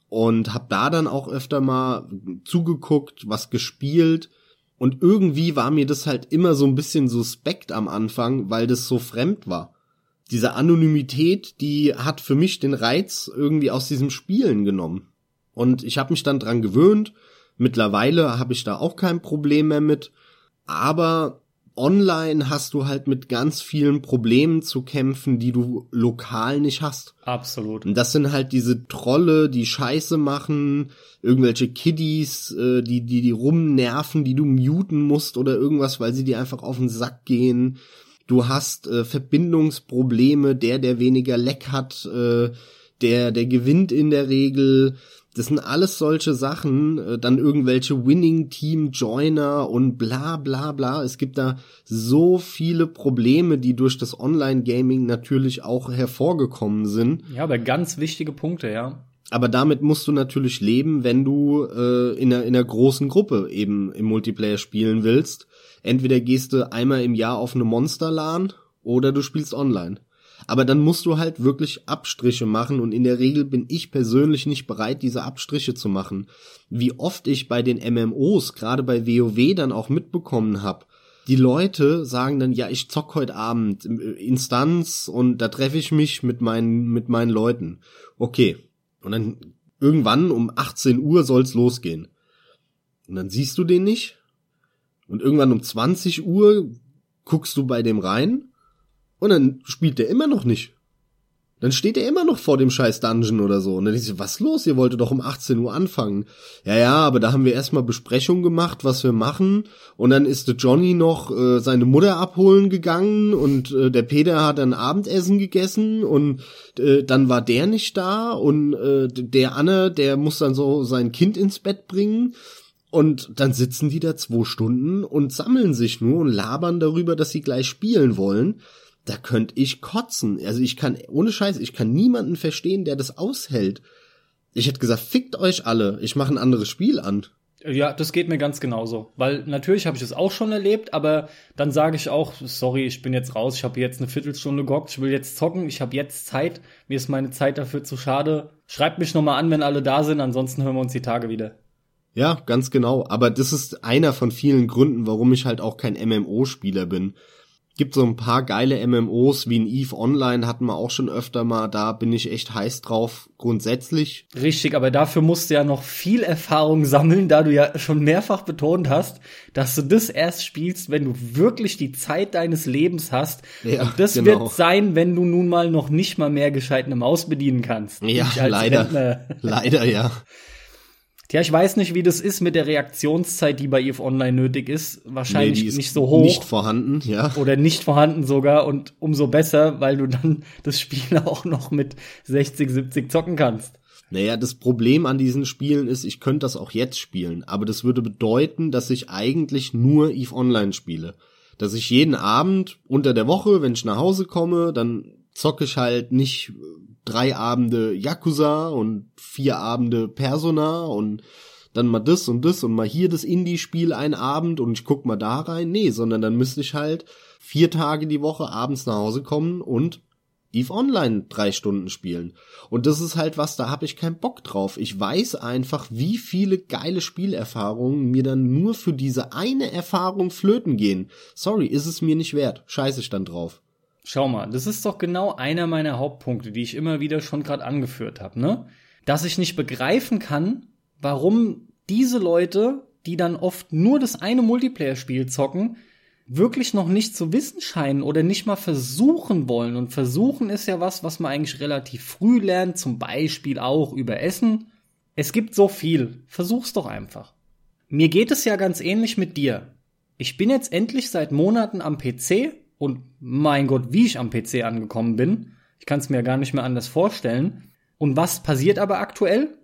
und habe da dann auch öfter mal zugeguckt, was gespielt und irgendwie war mir das halt immer so ein bisschen suspekt am Anfang, weil das so fremd war. Diese Anonymität, die hat für mich den Reiz irgendwie aus diesem Spielen genommen. Und ich habe mich dann dran gewöhnt. Mittlerweile habe ich da auch kein Problem mehr mit. Aber online hast du halt mit ganz vielen Problemen zu kämpfen, die du lokal nicht hast. Absolut. Und das sind halt diese Trolle, die Scheiße machen, irgendwelche Kiddies, äh, die, die, die rumnerven, die du muten musst oder irgendwas, weil sie dir einfach auf den Sack gehen. Du hast äh, Verbindungsprobleme, der, der weniger Leck hat, äh, der, der gewinnt in der Regel. Das sind alles solche Sachen, äh, dann irgendwelche Winning Team Joiner und bla bla bla. Es gibt da so viele Probleme, die durch das Online Gaming natürlich auch hervorgekommen sind. Ja, aber ganz wichtige Punkte, ja. Aber damit musst du natürlich leben, wenn du äh, in, einer, in einer großen Gruppe eben im Multiplayer spielen willst. Entweder gehst du einmal im Jahr auf eine Monster-LAN oder du spielst online. Aber dann musst du halt wirklich Abstriche machen und in der Regel bin ich persönlich nicht bereit, diese Abstriche zu machen. Wie oft ich bei den MMOs, gerade bei WoW, dann auch mitbekommen habe, die Leute sagen dann, ja, ich zock heute Abend Instanz und da treffe ich mich mit meinen, mit meinen Leuten. Okay. Und dann irgendwann um 18 Uhr soll's losgehen. Und dann siehst du den nicht. Und irgendwann um 20 Uhr guckst du bei dem rein und dann spielt der immer noch nicht. Dann steht er immer noch vor dem scheiß Dungeon oder so. Und dann denkst du, was los? Ihr wolltet doch um 18 Uhr anfangen. Ja, ja, aber da haben wir erstmal Besprechung gemacht, was wir machen. Und dann ist der Johnny noch äh, seine Mutter abholen gegangen und äh, der Peter hat dann Abendessen gegessen und äh, dann war der nicht da und äh, der Anne, der muss dann so sein Kind ins Bett bringen. Und dann sitzen die da zwei Stunden und sammeln sich nur und labern darüber, dass sie gleich spielen wollen da könnte ich kotzen. Also ich kann, ohne Scheiß, ich kann niemanden verstehen, der das aushält. Ich hätte gesagt, fickt euch alle, ich mache ein anderes Spiel an. Ja, das geht mir ganz genauso. Weil natürlich habe ich es auch schon erlebt, aber dann sage ich auch, sorry, ich bin jetzt raus, ich habe jetzt eine Viertelstunde gehockt, ich will jetzt zocken, ich habe jetzt Zeit, mir ist meine Zeit dafür zu schade. Schreibt mich nochmal an, wenn alle da sind, ansonsten hören wir uns die Tage wieder. Ja, ganz genau. Aber das ist einer von vielen Gründen, warum ich halt auch kein MMO-Spieler bin gibt so ein paar geile MMOs wie ein Eve Online hatten wir auch schon öfter mal, da bin ich echt heiß drauf grundsätzlich. Richtig, aber dafür musst du ja noch viel Erfahrung sammeln, da du ja schon mehrfach betont hast, dass du das erst spielst, wenn du wirklich die Zeit deines Lebens hast. Ja, Und das genau. wird sein, wenn du nun mal noch nicht mal mehr gescheit eine Maus bedienen kannst. Ja, leider. Leider, ja. Tja, ich weiß nicht, wie das ist mit der Reaktionszeit, die bei EVE Online nötig ist. Wahrscheinlich nee, ist nicht so hoch. Nicht vorhanden, ja. Oder nicht vorhanden sogar und umso besser, weil du dann (laughs) das Spiel auch noch mit 60, 70 zocken kannst. Naja, das Problem an diesen Spielen ist, ich könnte das auch jetzt spielen, aber das würde bedeuten, dass ich eigentlich nur EVE Online spiele. Dass ich jeden Abend unter der Woche, wenn ich nach Hause komme, dann zocke ich halt nicht drei Abende Yakuza und vier Abende Persona und dann mal das und das und mal hier das Indie-Spiel ein Abend und ich guck mal da rein. Nee, sondern dann müsste ich halt vier Tage die Woche abends nach Hause kommen und Eve Online drei Stunden spielen. Und das ist halt was, da habe ich keinen Bock drauf. Ich weiß einfach, wie viele geile Spielerfahrungen mir dann nur für diese eine Erfahrung flöten gehen. Sorry, ist es mir nicht wert. Scheiße ich dann drauf. Schau mal, das ist doch genau einer meiner Hauptpunkte, die ich immer wieder schon gerade angeführt habe, ne? Dass ich nicht begreifen kann, warum diese Leute, die dann oft nur das eine Multiplayer-Spiel zocken, wirklich noch nicht zu wissen scheinen oder nicht mal versuchen wollen. Und versuchen ist ja was, was man eigentlich relativ früh lernt, zum Beispiel auch über Essen. Es gibt so viel. Versuch's doch einfach. Mir geht es ja ganz ähnlich mit dir. Ich bin jetzt endlich seit Monaten am PC und mein Gott, wie ich am PC angekommen bin. Ich kann es mir gar nicht mehr anders vorstellen. Und was passiert aber aktuell?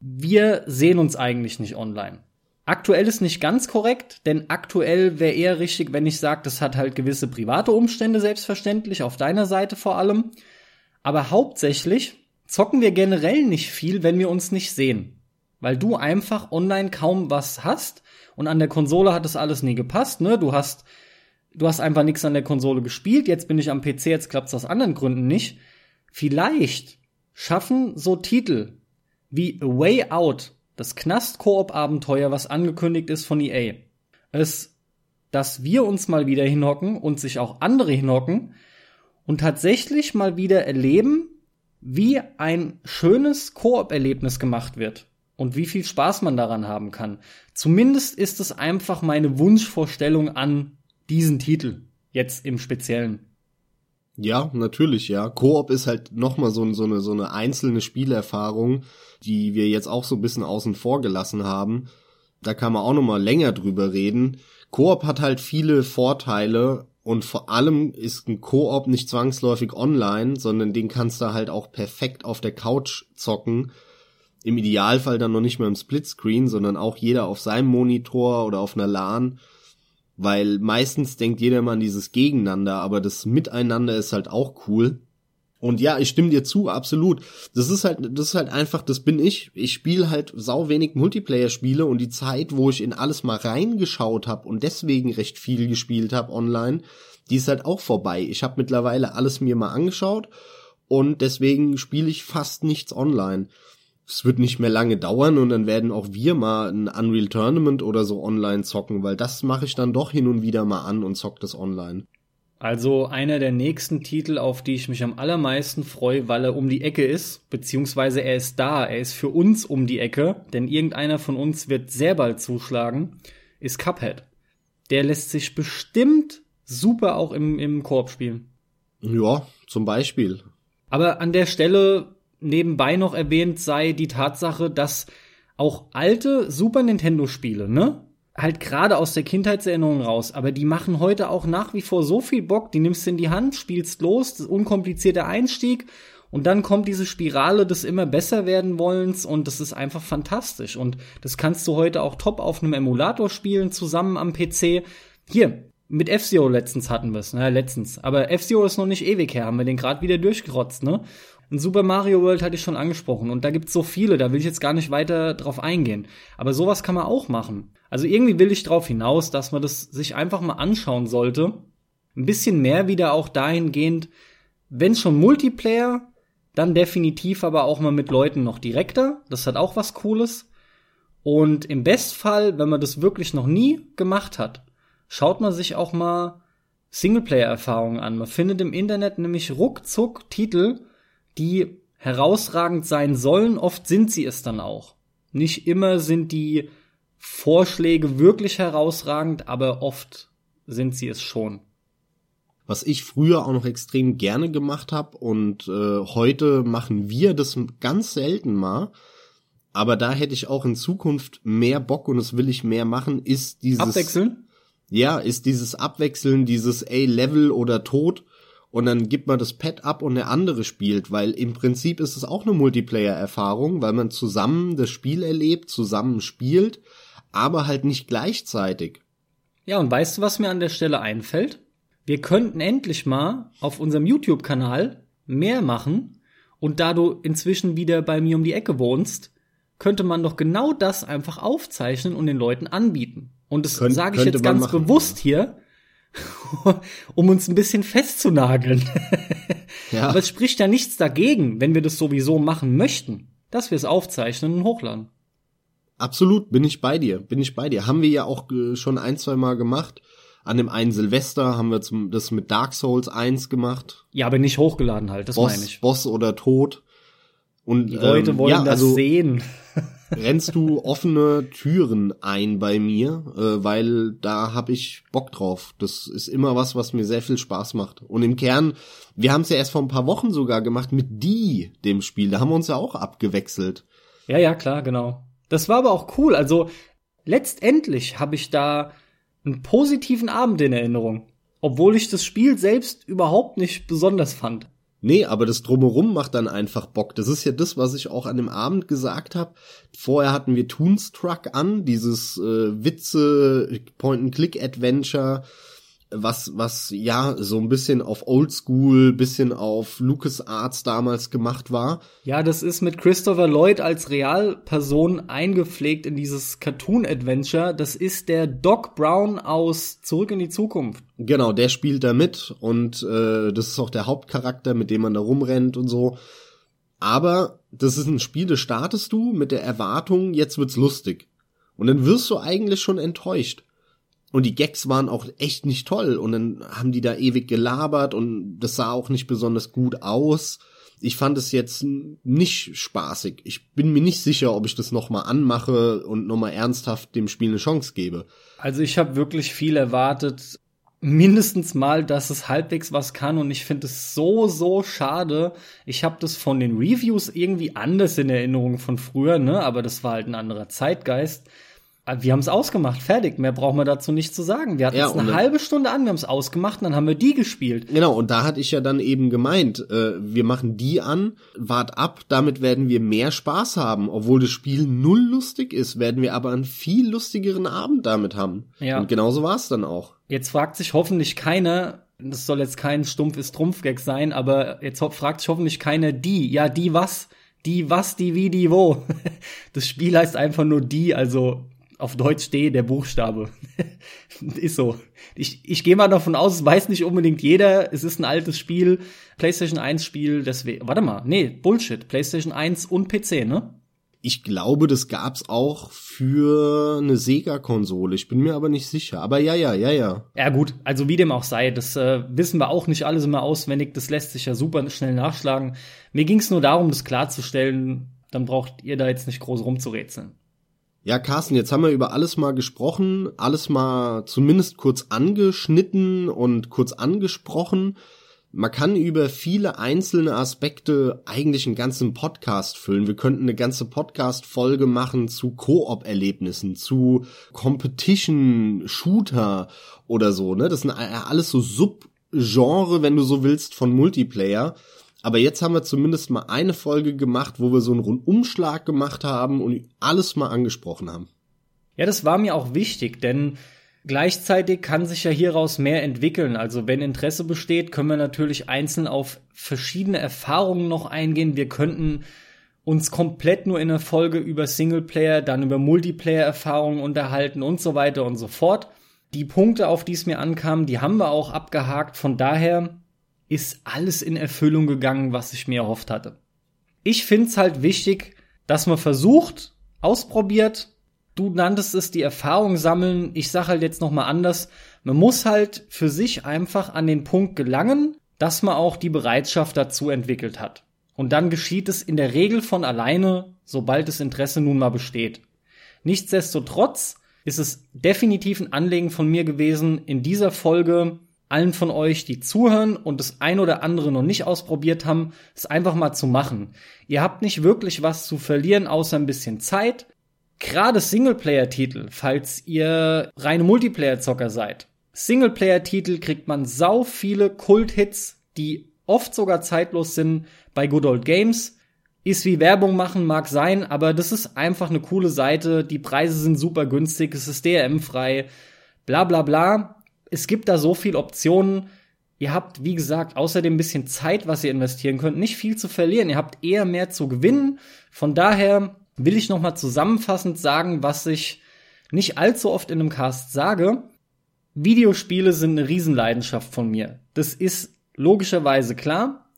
Wir sehen uns eigentlich nicht online. Aktuell ist nicht ganz korrekt, denn aktuell wäre eher richtig, wenn ich sage, das hat halt gewisse private Umstände, selbstverständlich, auf deiner Seite vor allem. Aber hauptsächlich zocken wir generell nicht viel, wenn wir uns nicht sehen. Weil du einfach online kaum was hast und an der Konsole hat das alles nie gepasst, ne? Du hast, du hast einfach nichts an der Konsole gespielt, jetzt bin ich am PC, jetzt klappt's aus anderen Gründen nicht. Vielleicht schaffen so Titel wie A Way Out, das Knast-Koop-Abenteuer, was angekündigt ist von EA, es, dass wir uns mal wieder hinhocken und sich auch andere hinhocken und tatsächlich mal wieder erleben, wie ein schönes Koop-Erlebnis gemacht wird und wie viel Spaß man daran haben kann. Zumindest ist es einfach meine Wunschvorstellung an diesen Titel, jetzt im Speziellen. Ja, natürlich, ja. Koop ist halt nochmal so, so, eine, so eine einzelne Spielerfahrung, die wir jetzt auch so ein bisschen außen vor gelassen haben. Da kann man auch nochmal länger drüber reden. Koop hat halt viele Vorteile und vor allem ist ein Koop nicht zwangsläufig online, sondern den kannst du halt auch perfekt auf der Couch zocken im Idealfall dann noch nicht mehr im Splitscreen, sondern auch jeder auf seinem Monitor oder auf einer LAN, weil meistens denkt jeder mal an dieses Gegeneinander, aber das Miteinander ist halt auch cool. Und ja, ich stimme dir zu, absolut. Das ist halt, das ist halt einfach, das bin ich. Ich spiele halt sau wenig Multiplayer-Spiele und die Zeit, wo ich in alles mal reingeschaut habe und deswegen recht viel gespielt habe online, die ist halt auch vorbei. Ich habe mittlerweile alles mir mal angeschaut und deswegen spiele ich fast nichts online es wird nicht mehr lange dauern und dann werden auch wir mal ein Unreal Tournament oder so online zocken, weil das mache ich dann doch hin und wieder mal an und zock das online. Also einer der nächsten Titel, auf die ich mich am allermeisten freue, weil er um die Ecke ist, beziehungsweise er ist da, er ist für uns um die Ecke, denn irgendeiner von uns wird sehr bald zuschlagen, ist Cuphead. Der lässt sich bestimmt super auch im, im Koop spielen. Ja, zum Beispiel. Aber an der Stelle nebenbei noch erwähnt sei die Tatsache, dass auch alte Super Nintendo Spiele, ne? Halt gerade aus der Kindheitserinnerung raus, aber die machen heute auch nach wie vor so viel Bock, die nimmst du in die Hand, spielst los, das unkomplizierte Einstieg und dann kommt diese Spirale des immer besser werden wollens und das ist einfach fantastisch und das kannst du heute auch top auf einem Emulator spielen, zusammen am PC. Hier, mit F-Zero letztens hatten wir es, naja, letztens. Aber F-Zero ist noch nicht ewig her, haben wir den gerade wieder durchgerotzt, ne? Und Super Mario World hatte ich schon angesprochen und da gibt's so viele, da will ich jetzt gar nicht weiter drauf eingehen. Aber sowas kann man auch machen. Also irgendwie will ich drauf hinaus, dass man das sich einfach mal anschauen sollte. Ein bisschen mehr wieder auch dahingehend, wenn schon Multiplayer, dann definitiv aber auch mal mit Leuten noch direkter. Das hat auch was Cooles. Und im Bestfall, wenn man das wirklich noch nie gemacht hat, schaut man sich auch mal Singleplayer-Erfahrungen an. Man findet im Internet nämlich ruckzuck Titel, die herausragend sein sollen. Oft sind sie es dann auch. Nicht immer sind die Vorschläge wirklich herausragend, aber oft sind sie es schon. Was ich früher auch noch extrem gerne gemacht habe und äh, heute machen wir das ganz selten mal, aber da hätte ich auch in Zukunft mehr Bock und das will ich mehr machen, ist dieses Abwechseln? Ja, ist dieses Abwechseln, dieses ey Level oder Tod und dann gibt man das Pad ab und der andere spielt, weil im Prinzip ist es auch eine Multiplayer-Erfahrung, weil man zusammen das Spiel erlebt, zusammen spielt, aber halt nicht gleichzeitig. Ja, und weißt du, was mir an der Stelle einfällt? Wir könnten endlich mal auf unserem YouTube-Kanal mehr machen und da du inzwischen wieder bei mir um die Ecke wohnst, könnte man doch genau das einfach aufzeichnen und den Leuten anbieten. Und das sage ich jetzt ganz machen, bewusst hier, (laughs) um uns ein bisschen festzunageln. (laughs) ja. Aber es spricht ja nichts dagegen, wenn wir das sowieso machen möchten, dass wir es aufzeichnen und hochladen. Absolut, bin ich bei dir, bin ich bei dir. Haben wir ja auch äh, schon ein, zwei Mal gemacht. An dem einen Silvester haben wir zum, das mit Dark Souls 1 gemacht. Ja, aber nicht hochgeladen halt, das Boss, meine ich. Boss oder Tod. Und, Die Leute ähm, wollen ja, das also, sehen. (laughs) rennst du offene Türen ein bei mir, äh, weil da hab ich Bock drauf. Das ist immer was, was mir sehr viel Spaß macht. Und im Kern, wir haben es ja erst vor ein paar Wochen sogar gemacht mit die, dem Spiel. Da haben wir uns ja auch abgewechselt. Ja, ja, klar, genau. Das war aber auch cool. Also letztendlich habe ich da einen positiven Abend in Erinnerung, obwohl ich das Spiel selbst überhaupt nicht besonders fand. Nee, aber das drumherum macht dann einfach Bock. Das ist ja das, was ich auch an dem Abend gesagt habe. Vorher hatten wir Toonstruck an, dieses äh, Witze Point-and-Click-Adventure. Was, was ja so ein bisschen auf Oldschool, bisschen auf LucasArts damals gemacht war. Ja, das ist mit Christopher Lloyd als Realperson eingepflegt in dieses Cartoon-Adventure. Das ist der Doc Brown aus Zurück in die Zukunft. Genau, der spielt da mit und äh, das ist auch der Hauptcharakter, mit dem man da rumrennt und so. Aber das ist ein Spiel, das startest du mit der Erwartung, jetzt wird's lustig. Und dann wirst du eigentlich schon enttäuscht. Und die Gags waren auch echt nicht toll. Und dann haben die da ewig gelabert und das sah auch nicht besonders gut aus. Ich fand es jetzt nicht spaßig. Ich bin mir nicht sicher, ob ich das nochmal anmache und nochmal ernsthaft dem Spiel eine Chance gebe. Also ich habe wirklich viel erwartet. Mindestens mal, dass es halbwegs was kann und ich finde es so, so schade. Ich habe das von den Reviews irgendwie anders in Erinnerung von früher, ne? Aber das war halt ein anderer Zeitgeist wir haben es ausgemacht, fertig. Mehr brauchen wir dazu nicht zu sagen. Wir hatten ja, es eine halbe Stunde an, wir haben es ausgemacht, und dann haben wir die gespielt. Genau, und da hatte ich ja dann eben gemeint, äh, wir machen die an, wart ab, damit werden wir mehr Spaß haben. Obwohl das Spiel null lustig ist, werden wir aber einen viel lustigeren Abend damit haben. Ja. Und genauso war es dann auch. Jetzt fragt sich hoffentlich keiner, das soll jetzt kein stumpfes Trumpfgag sein, aber jetzt fragt sich hoffentlich keiner die. Ja, die was? Die was, die wie, die wo. (laughs) Das Spiel heißt einfach nur die, also auf Deutsch steht der Buchstabe. (laughs) ist so. Ich, ich gehe mal davon aus, es weiß nicht unbedingt jeder. Es ist ein altes Spiel, PlayStation 1 Spiel, deswegen. Warte mal, nee, Bullshit. PlayStation 1 und PC, ne? Ich glaube, das gab's auch für eine Sega-Konsole. Ich bin mir aber nicht sicher. Aber ja, ja, ja, ja. Ja gut, also wie dem auch sei, das äh, wissen wir auch nicht alles immer auswendig. Das lässt sich ja super schnell nachschlagen. Mir ging's nur darum, das klarzustellen. Dann braucht ihr da jetzt nicht groß rumzurätseln. Ja, Carsten, jetzt haben wir über alles mal gesprochen, alles mal zumindest kurz angeschnitten und kurz angesprochen. Man kann über viele einzelne Aspekte eigentlich einen ganzen Podcast füllen. Wir könnten eine ganze Podcast-Folge machen zu Koop-Erlebnissen, zu Competition-Shooter oder so, ne? Das sind alles so Subgenre, wenn du so willst, von Multiplayer. Aber jetzt haben wir zumindest mal eine Folge gemacht, wo wir so einen Rundumschlag gemacht haben und alles mal angesprochen haben. Ja, das war mir auch wichtig, denn gleichzeitig kann sich ja hieraus mehr entwickeln. Also wenn Interesse besteht, können wir natürlich einzeln auf verschiedene Erfahrungen noch eingehen. Wir könnten uns komplett nur in der Folge über Singleplayer, dann über Multiplayer-Erfahrungen unterhalten und so weiter und so fort. Die Punkte, auf die es mir ankam, die haben wir auch abgehakt. Von daher ist alles in Erfüllung gegangen, was ich mir erhofft hatte. Ich find's halt wichtig, dass man versucht, ausprobiert. Du nanntest es die Erfahrung sammeln. Ich sag halt jetzt noch mal anders. Man muss halt für sich einfach an den Punkt gelangen, dass man auch die Bereitschaft dazu entwickelt hat. Und dann geschieht es in der Regel von alleine, sobald das Interesse nun mal besteht. Nichtsdestotrotz ist es definitiv ein Anliegen von mir gewesen, in dieser Folge allen von euch, die zuhören und das ein oder andere noch nicht ausprobiert haben, es einfach mal zu machen. Ihr habt nicht wirklich was zu verlieren, außer ein bisschen Zeit. Gerade Singleplayer-Titel, falls ihr reine Multiplayer-Zocker seid. Singleplayer-Titel kriegt man sau viele Kult-Hits, die oft sogar zeitlos sind bei Good Old Games. Ist wie Werbung machen, mag sein, aber das ist einfach eine coole Seite. Die Preise sind super günstig, es ist DRM-frei, bla bla bla es gibt da so viele Optionen. Ihr habt, wie gesagt, außerdem ein bisschen Zeit, was ihr investieren könnt, nicht viel zu verlieren. Ihr habt eher mehr zu gewinnen. Von daher will ich noch mal zusammenfassend sagen, was ich nicht allzu oft in einem Cast sage. Videospiele sind eine Riesenleidenschaft von mir. Das ist logischerweise klar.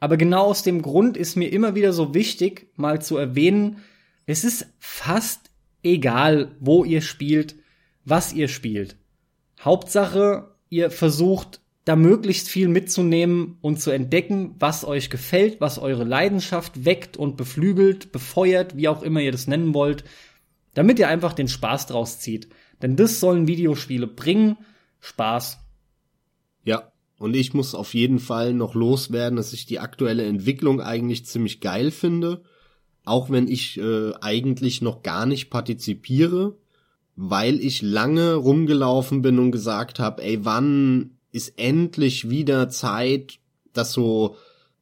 Aber genau aus dem Grund ist mir immer wieder so wichtig, mal zu erwähnen, es ist fast egal, wo ihr spielt, was ihr spielt. Hauptsache, ihr versucht da möglichst viel mitzunehmen und zu entdecken, was euch gefällt, was eure Leidenschaft weckt und beflügelt, befeuert, wie auch immer ihr das nennen wollt, damit ihr einfach den Spaß draus zieht. Denn das sollen Videospiele bringen. Spaß. Ja, und ich muss auf jeden Fall noch loswerden, dass ich die aktuelle Entwicklung eigentlich ziemlich geil finde. Auch wenn ich äh, eigentlich noch gar nicht partizipiere weil ich lange rumgelaufen bin und gesagt habe, ey, wann ist endlich wieder Zeit, dass so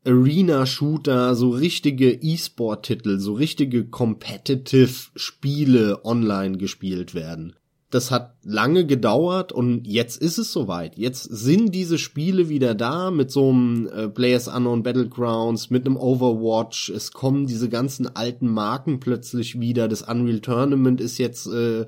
Arena-Shooter, so richtige E-Sport-Titel, so richtige Competitive-Spiele online gespielt werden. das hat lange gedauert und jetzt ist es soweit. Jetzt sind diese Spiele wieder da mit so einem äh, Players Unknown Battlegrounds, mit einem Overwatch. Es kommen diese ganzen alten Marken plötzlich wieder. Das Unreal Tournament ist jetzt äh,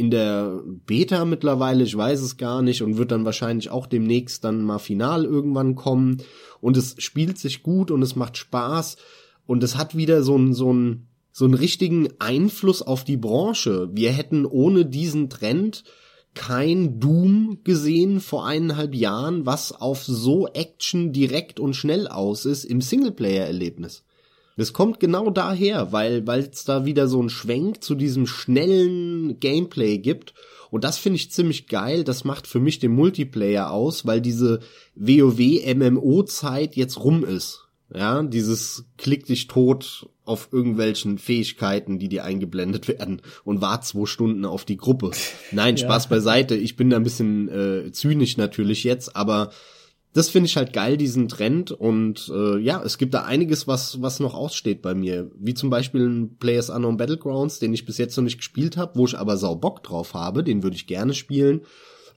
in der Beta mittlerweile, ich weiß es gar nicht und wird dann wahrscheinlich auch demnächst dann mal final irgendwann kommen. Und es spielt sich gut und es macht Spaß und es hat wieder so ein, so ein so einen richtigen Einfluss auf die Branche. Wir hätten ohne diesen Trend kein Doom gesehen vor eineinhalb Jahren, was auf so Action direkt und schnell aus ist im Singleplayer-Erlebnis. Das kommt genau daher, weil weil es da wieder so einen Schwenk zu diesem schnellen Gameplay gibt und das finde ich ziemlich geil. Das macht für mich den Multiplayer aus, weil diese WoW MMO Zeit jetzt rum ist. Ja, dieses klick dich tot auf irgendwelchen Fähigkeiten, die dir eingeblendet werden und wart zwei Stunden auf die Gruppe. (laughs) Nein, Spaß ja. beiseite. Ich bin da ein bisschen äh, zynisch natürlich jetzt, aber das finde ich halt geil, diesen Trend. Und äh, ja, es gibt da einiges, was, was noch aussteht bei mir. Wie zum Beispiel ein Players Unknown Battlegrounds, den ich bis jetzt noch nicht gespielt habe, wo ich aber sau Bock drauf habe, den würde ich gerne spielen.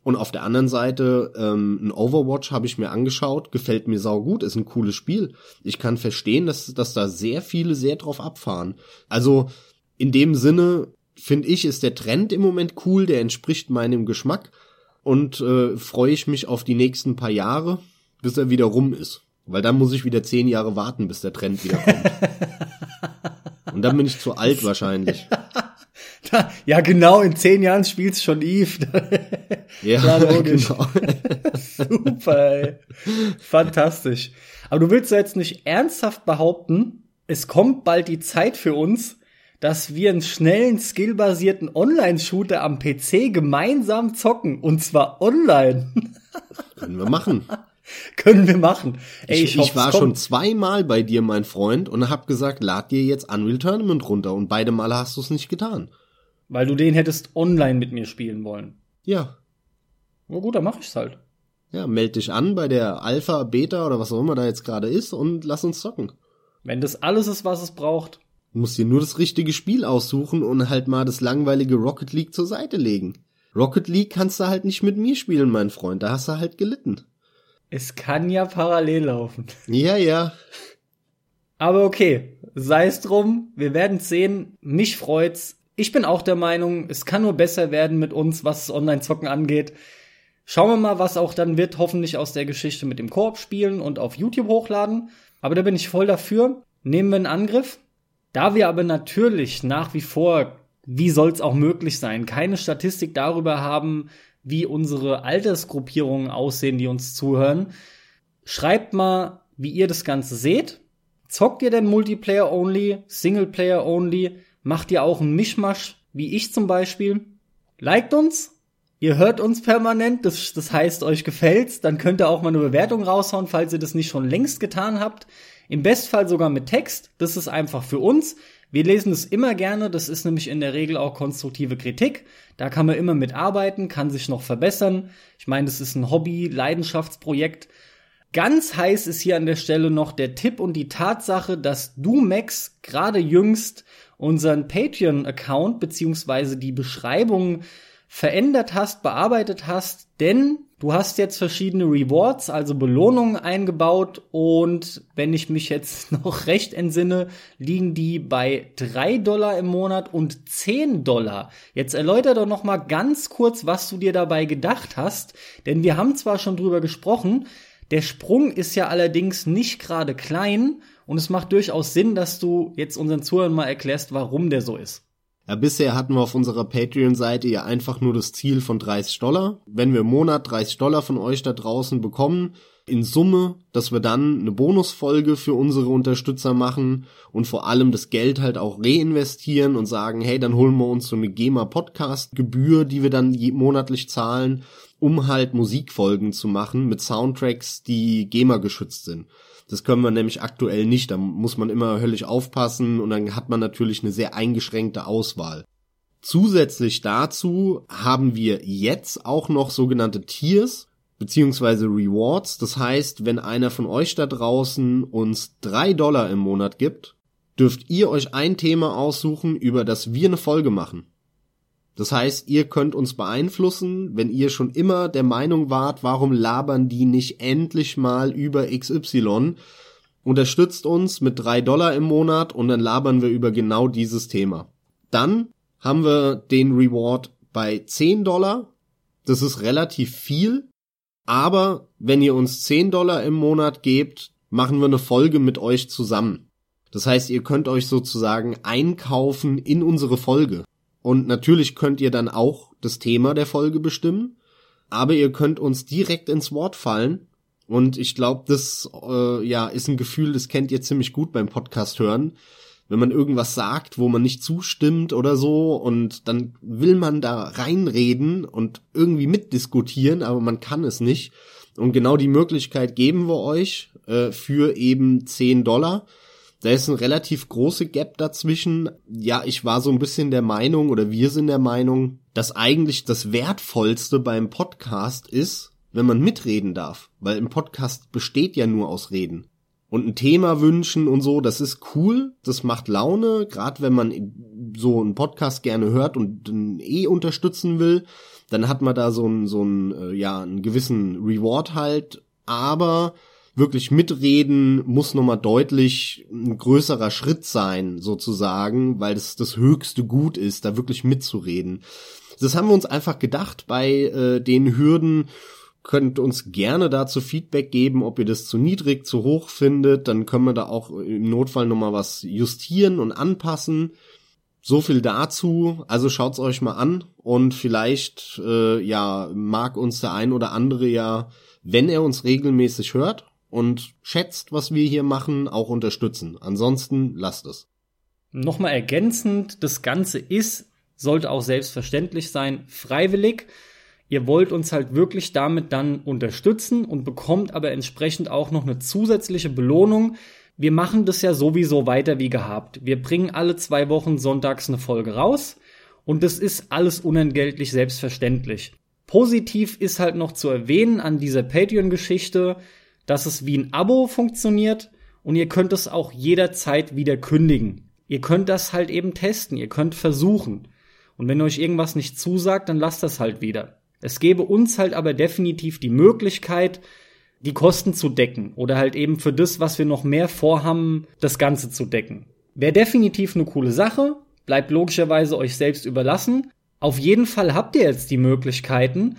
Und auf der anderen Seite, ähm, ein Overwatch habe ich mir angeschaut, gefällt mir sau gut, ist ein cooles Spiel. Ich kann verstehen, dass, dass da sehr viele sehr drauf abfahren. Also in dem Sinne, finde ich, ist der Trend im Moment cool, der entspricht meinem Geschmack und äh, freue ich mich auf die nächsten paar Jahre, bis er wieder rum ist. Weil dann muss ich wieder zehn Jahre warten, bis der Trend wieder kommt. (laughs) und dann bin ich zu alt wahrscheinlich. (laughs) ja, genau, in zehn Jahren spielst schon Eve. (laughs) ja, logisch. genau. Super, ey. Fantastisch. Aber du willst ja jetzt nicht ernsthaft behaupten, es kommt bald die Zeit für uns, dass wir einen schnellen, skillbasierten Online-Shooter am PC gemeinsam zocken. Und zwar online. (laughs) Können wir machen. (laughs) Können wir machen. Ey, ich, ich, ich war schon zweimal bei dir, mein Freund, und hab gesagt, lad dir jetzt Unreal Tournament runter. Und beide Male hast du es nicht getan. Weil du den hättest online mit mir spielen wollen. Ja. Na gut, dann mach ich's halt. Ja, meld dich an bei der Alpha, Beta oder was auch immer da jetzt gerade ist und lass uns zocken. Wenn das alles ist, was es braucht. Du musst dir nur das richtige Spiel aussuchen und halt mal das langweilige Rocket League zur Seite legen. Rocket League kannst du halt nicht mit mir spielen, mein Freund. Da hast du halt gelitten. Es kann ja parallel laufen. Ja, ja. Aber okay, sei es drum. Wir werden sehen. Mich freut's ich bin auch der Meinung, es kann nur besser werden mit uns, was Online-Zocken angeht. Schauen wir mal, was auch dann wird, hoffentlich aus der Geschichte mit dem Koop spielen und auf YouTube hochladen. Aber da bin ich voll dafür. Nehmen wir einen Angriff. Da wir aber natürlich nach wie vor, wie soll's auch möglich sein, keine Statistik darüber haben, wie unsere Altersgruppierungen aussehen, die uns zuhören, schreibt mal, wie ihr das Ganze seht. Zockt ihr denn Multiplayer only, Singleplayer only? Macht ihr auch einen Mischmasch, wie ich zum Beispiel? Liked uns. Ihr hört uns permanent, das, das heißt, euch gefällt's, dann könnt ihr auch mal eine Bewertung raushauen, falls ihr das nicht schon längst getan habt. Im Bestfall sogar mit Text. Das ist einfach für uns. Wir lesen es immer gerne. Das ist nämlich in der Regel auch konstruktive Kritik. Da kann man immer mitarbeiten, kann sich noch verbessern. Ich meine, das ist ein Hobby, Leidenschaftsprojekt. Ganz heiß ist hier an der Stelle noch der Tipp und die Tatsache, dass du, Max, gerade jüngst unseren Patreon-Account beziehungsweise die Beschreibung verändert hast, bearbeitet hast, denn du hast jetzt verschiedene Rewards, also Belohnungen eingebaut und wenn ich mich jetzt (laughs) noch recht entsinne, liegen die bei drei Dollar im Monat und zehn Dollar. Jetzt erläuter doch noch mal ganz kurz, was du dir dabei gedacht hast, denn wir haben zwar schon drüber gesprochen, der Sprung ist ja allerdings nicht gerade klein und es macht durchaus Sinn, dass du jetzt unseren Zuhörern mal erklärst, warum der so ist. Ja, bisher hatten wir auf unserer Patreon-Seite ja einfach nur das Ziel von 30 Dollar. Wenn wir im Monat 30 Dollar von euch da draußen bekommen, in Summe, dass wir dann eine Bonusfolge für unsere Unterstützer machen und vor allem das Geld halt auch reinvestieren und sagen, hey, dann holen wir uns so eine GEMA-Podcast-Gebühr, die wir dann monatlich zahlen, um halt Musikfolgen zu machen mit Soundtracks, die GEMA geschützt sind. Das können wir nämlich aktuell nicht. Da muss man immer höllisch aufpassen und dann hat man natürlich eine sehr eingeschränkte Auswahl. Zusätzlich dazu haben wir jetzt auch noch sogenannte Tiers beziehungsweise Rewards. Das heißt, wenn einer von euch da draußen uns drei Dollar im Monat gibt, dürft ihr euch ein Thema aussuchen, über das wir eine Folge machen. Das heißt, ihr könnt uns beeinflussen, wenn ihr schon immer der Meinung wart, warum labern die nicht endlich mal über XY? Unterstützt uns mit drei Dollar im Monat und dann labern wir über genau dieses Thema. Dann haben wir den Reward bei 10 Dollar. Das ist relativ viel. Aber wenn ihr uns 10 Dollar im Monat gebt, machen wir eine Folge mit euch zusammen. Das heißt, ihr könnt euch sozusagen einkaufen in unsere Folge. Und natürlich könnt ihr dann auch das Thema der Folge bestimmen. Aber ihr könnt uns direkt ins Wort fallen. Und ich glaube, das äh, ja ist ein Gefühl, das kennt ihr ziemlich gut beim Podcast hören wenn man irgendwas sagt, wo man nicht zustimmt oder so und dann will man da reinreden und irgendwie mitdiskutieren, aber man kann es nicht. Und genau die Möglichkeit geben wir euch äh, für eben 10 Dollar. Da ist ein relativ große Gap dazwischen. Ja, ich war so ein bisschen der Meinung oder wir sind der Meinung, dass eigentlich das Wertvollste beim Podcast ist, wenn man mitreden darf. Weil im Podcast besteht ja nur aus Reden und ein Thema wünschen und so, das ist cool, das macht Laune, gerade wenn man so einen Podcast gerne hört und eh unterstützen will, dann hat man da so einen so einen äh, ja einen gewissen Reward halt, aber wirklich mitreden muss nochmal deutlich ein größerer Schritt sein, sozusagen, weil das das höchste Gut ist, da wirklich mitzureden. Das haben wir uns einfach gedacht bei äh, den Hürden, könnt uns gerne dazu Feedback geben, ob ihr das zu niedrig, zu hoch findet. Dann können wir da auch im Notfall nochmal was justieren und anpassen. So viel dazu. Also schaut's euch mal an und vielleicht äh, ja mag uns der ein oder andere ja, wenn er uns regelmäßig hört und schätzt, was wir hier machen, auch unterstützen. Ansonsten lasst es. Nochmal ergänzend, das Ganze ist, sollte auch selbstverständlich sein, freiwillig. Ihr wollt uns halt wirklich damit dann unterstützen und bekommt aber entsprechend auch noch eine zusätzliche Belohnung. Wir machen das ja sowieso weiter wie gehabt. Wir bringen alle zwei Wochen sonntags eine Folge raus und das ist alles unentgeltlich selbstverständlich. Positiv ist halt noch zu erwähnen an dieser Patreon-Geschichte, dass es wie ein Abo funktioniert und ihr könnt es auch jederzeit wieder kündigen. Ihr könnt das halt eben testen, ihr könnt versuchen. Und wenn euch irgendwas nicht zusagt, dann lasst das halt wieder. Es gäbe uns halt aber definitiv die Möglichkeit, die Kosten zu decken oder halt eben für das, was wir noch mehr vorhaben, das Ganze zu decken. Wäre definitiv eine coole Sache, bleibt logischerweise euch selbst überlassen. Auf jeden Fall habt ihr jetzt die Möglichkeiten.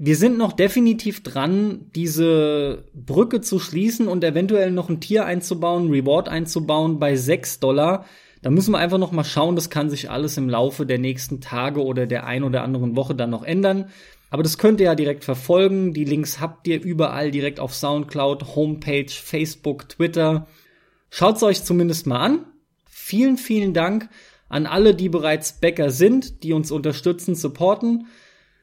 Wir sind noch definitiv dran, diese Brücke zu schließen und eventuell noch ein Tier einzubauen, Reward einzubauen bei 6 Dollar. Da müssen wir einfach noch mal schauen, das kann sich alles im Laufe der nächsten Tage oder der ein oder anderen Woche dann noch ändern. Aber das könnt ihr ja direkt verfolgen. Die Links habt ihr überall direkt auf Soundcloud, Homepage, Facebook, Twitter. Schaut's euch zumindest mal an. Vielen, vielen Dank an alle, die bereits Bäcker sind, die uns unterstützen, supporten.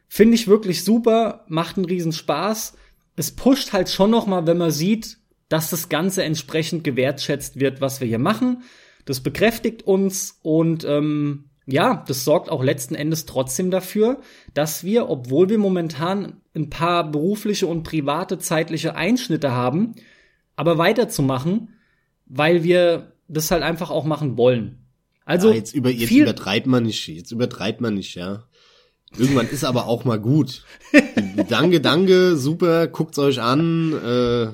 Finde ich wirklich super, macht einen riesen Spaß. Es pusht halt schon noch mal, wenn man sieht, dass das Ganze entsprechend gewertschätzt wird, was wir hier machen. Das bekräftigt uns und ähm, ja, das sorgt auch letzten Endes trotzdem dafür, dass wir, obwohl wir momentan ein paar berufliche und private zeitliche Einschnitte haben, aber weiterzumachen, weil wir das halt einfach auch machen wollen. Also ja, jetzt, über, jetzt übertreibt man nicht, jetzt übertreibt man nicht, ja. Irgendwann ist aber auch mal gut. danke, danke, super, guckt's euch an. Äh,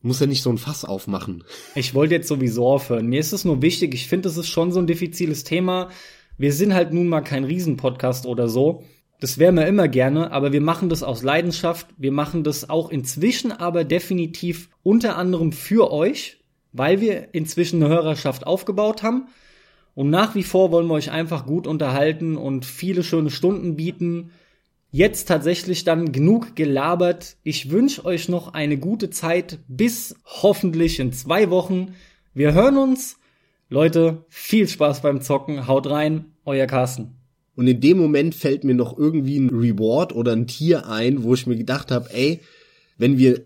muss ja nicht so ein Fass aufmachen. Ich wollte jetzt sowieso aufhören. Mir ist es nur wichtig, ich finde, es ist schon so ein diffiziles Thema. Wir sind halt nun mal kein Riesenpodcast oder so. Das wären wir immer gerne, aber wir machen das aus Leidenschaft. Wir machen das auch inzwischen aber definitiv unter anderem für euch, weil wir inzwischen eine Hörerschaft aufgebaut haben. Und nach wie vor wollen wir euch einfach gut unterhalten und viele schöne Stunden bieten. Jetzt tatsächlich dann genug gelabert. Ich wünsche euch noch eine gute Zeit bis hoffentlich in zwei Wochen. Wir hören uns. Leute, viel Spaß beim Zocken. Haut rein, euer Carsten. Und in dem Moment fällt mir noch irgendwie ein Reward oder ein Tier ein, wo ich mir gedacht habe, ey, wenn wir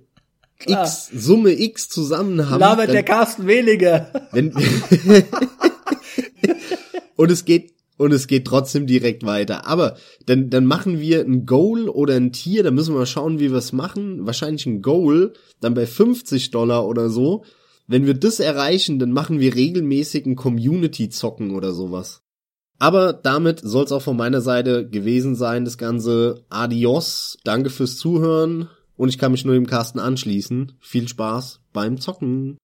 Klar. X, Summe X zusammen haben. Labert dann, der Carsten weniger. Wenn, (laughs) und es geht, und es geht trotzdem direkt weiter. Aber dann, dann machen wir ein Goal oder ein Tier, da müssen wir mal schauen, wie wir es machen. Wahrscheinlich ein Goal, dann bei 50 Dollar oder so. Wenn wir das erreichen, dann machen wir regelmäßig ein Community-Zocken oder sowas. Aber damit soll es auch von meiner Seite gewesen sein, das Ganze. Adios, danke fürs Zuhören und ich kann mich nur dem Carsten anschließen. Viel Spaß beim Zocken.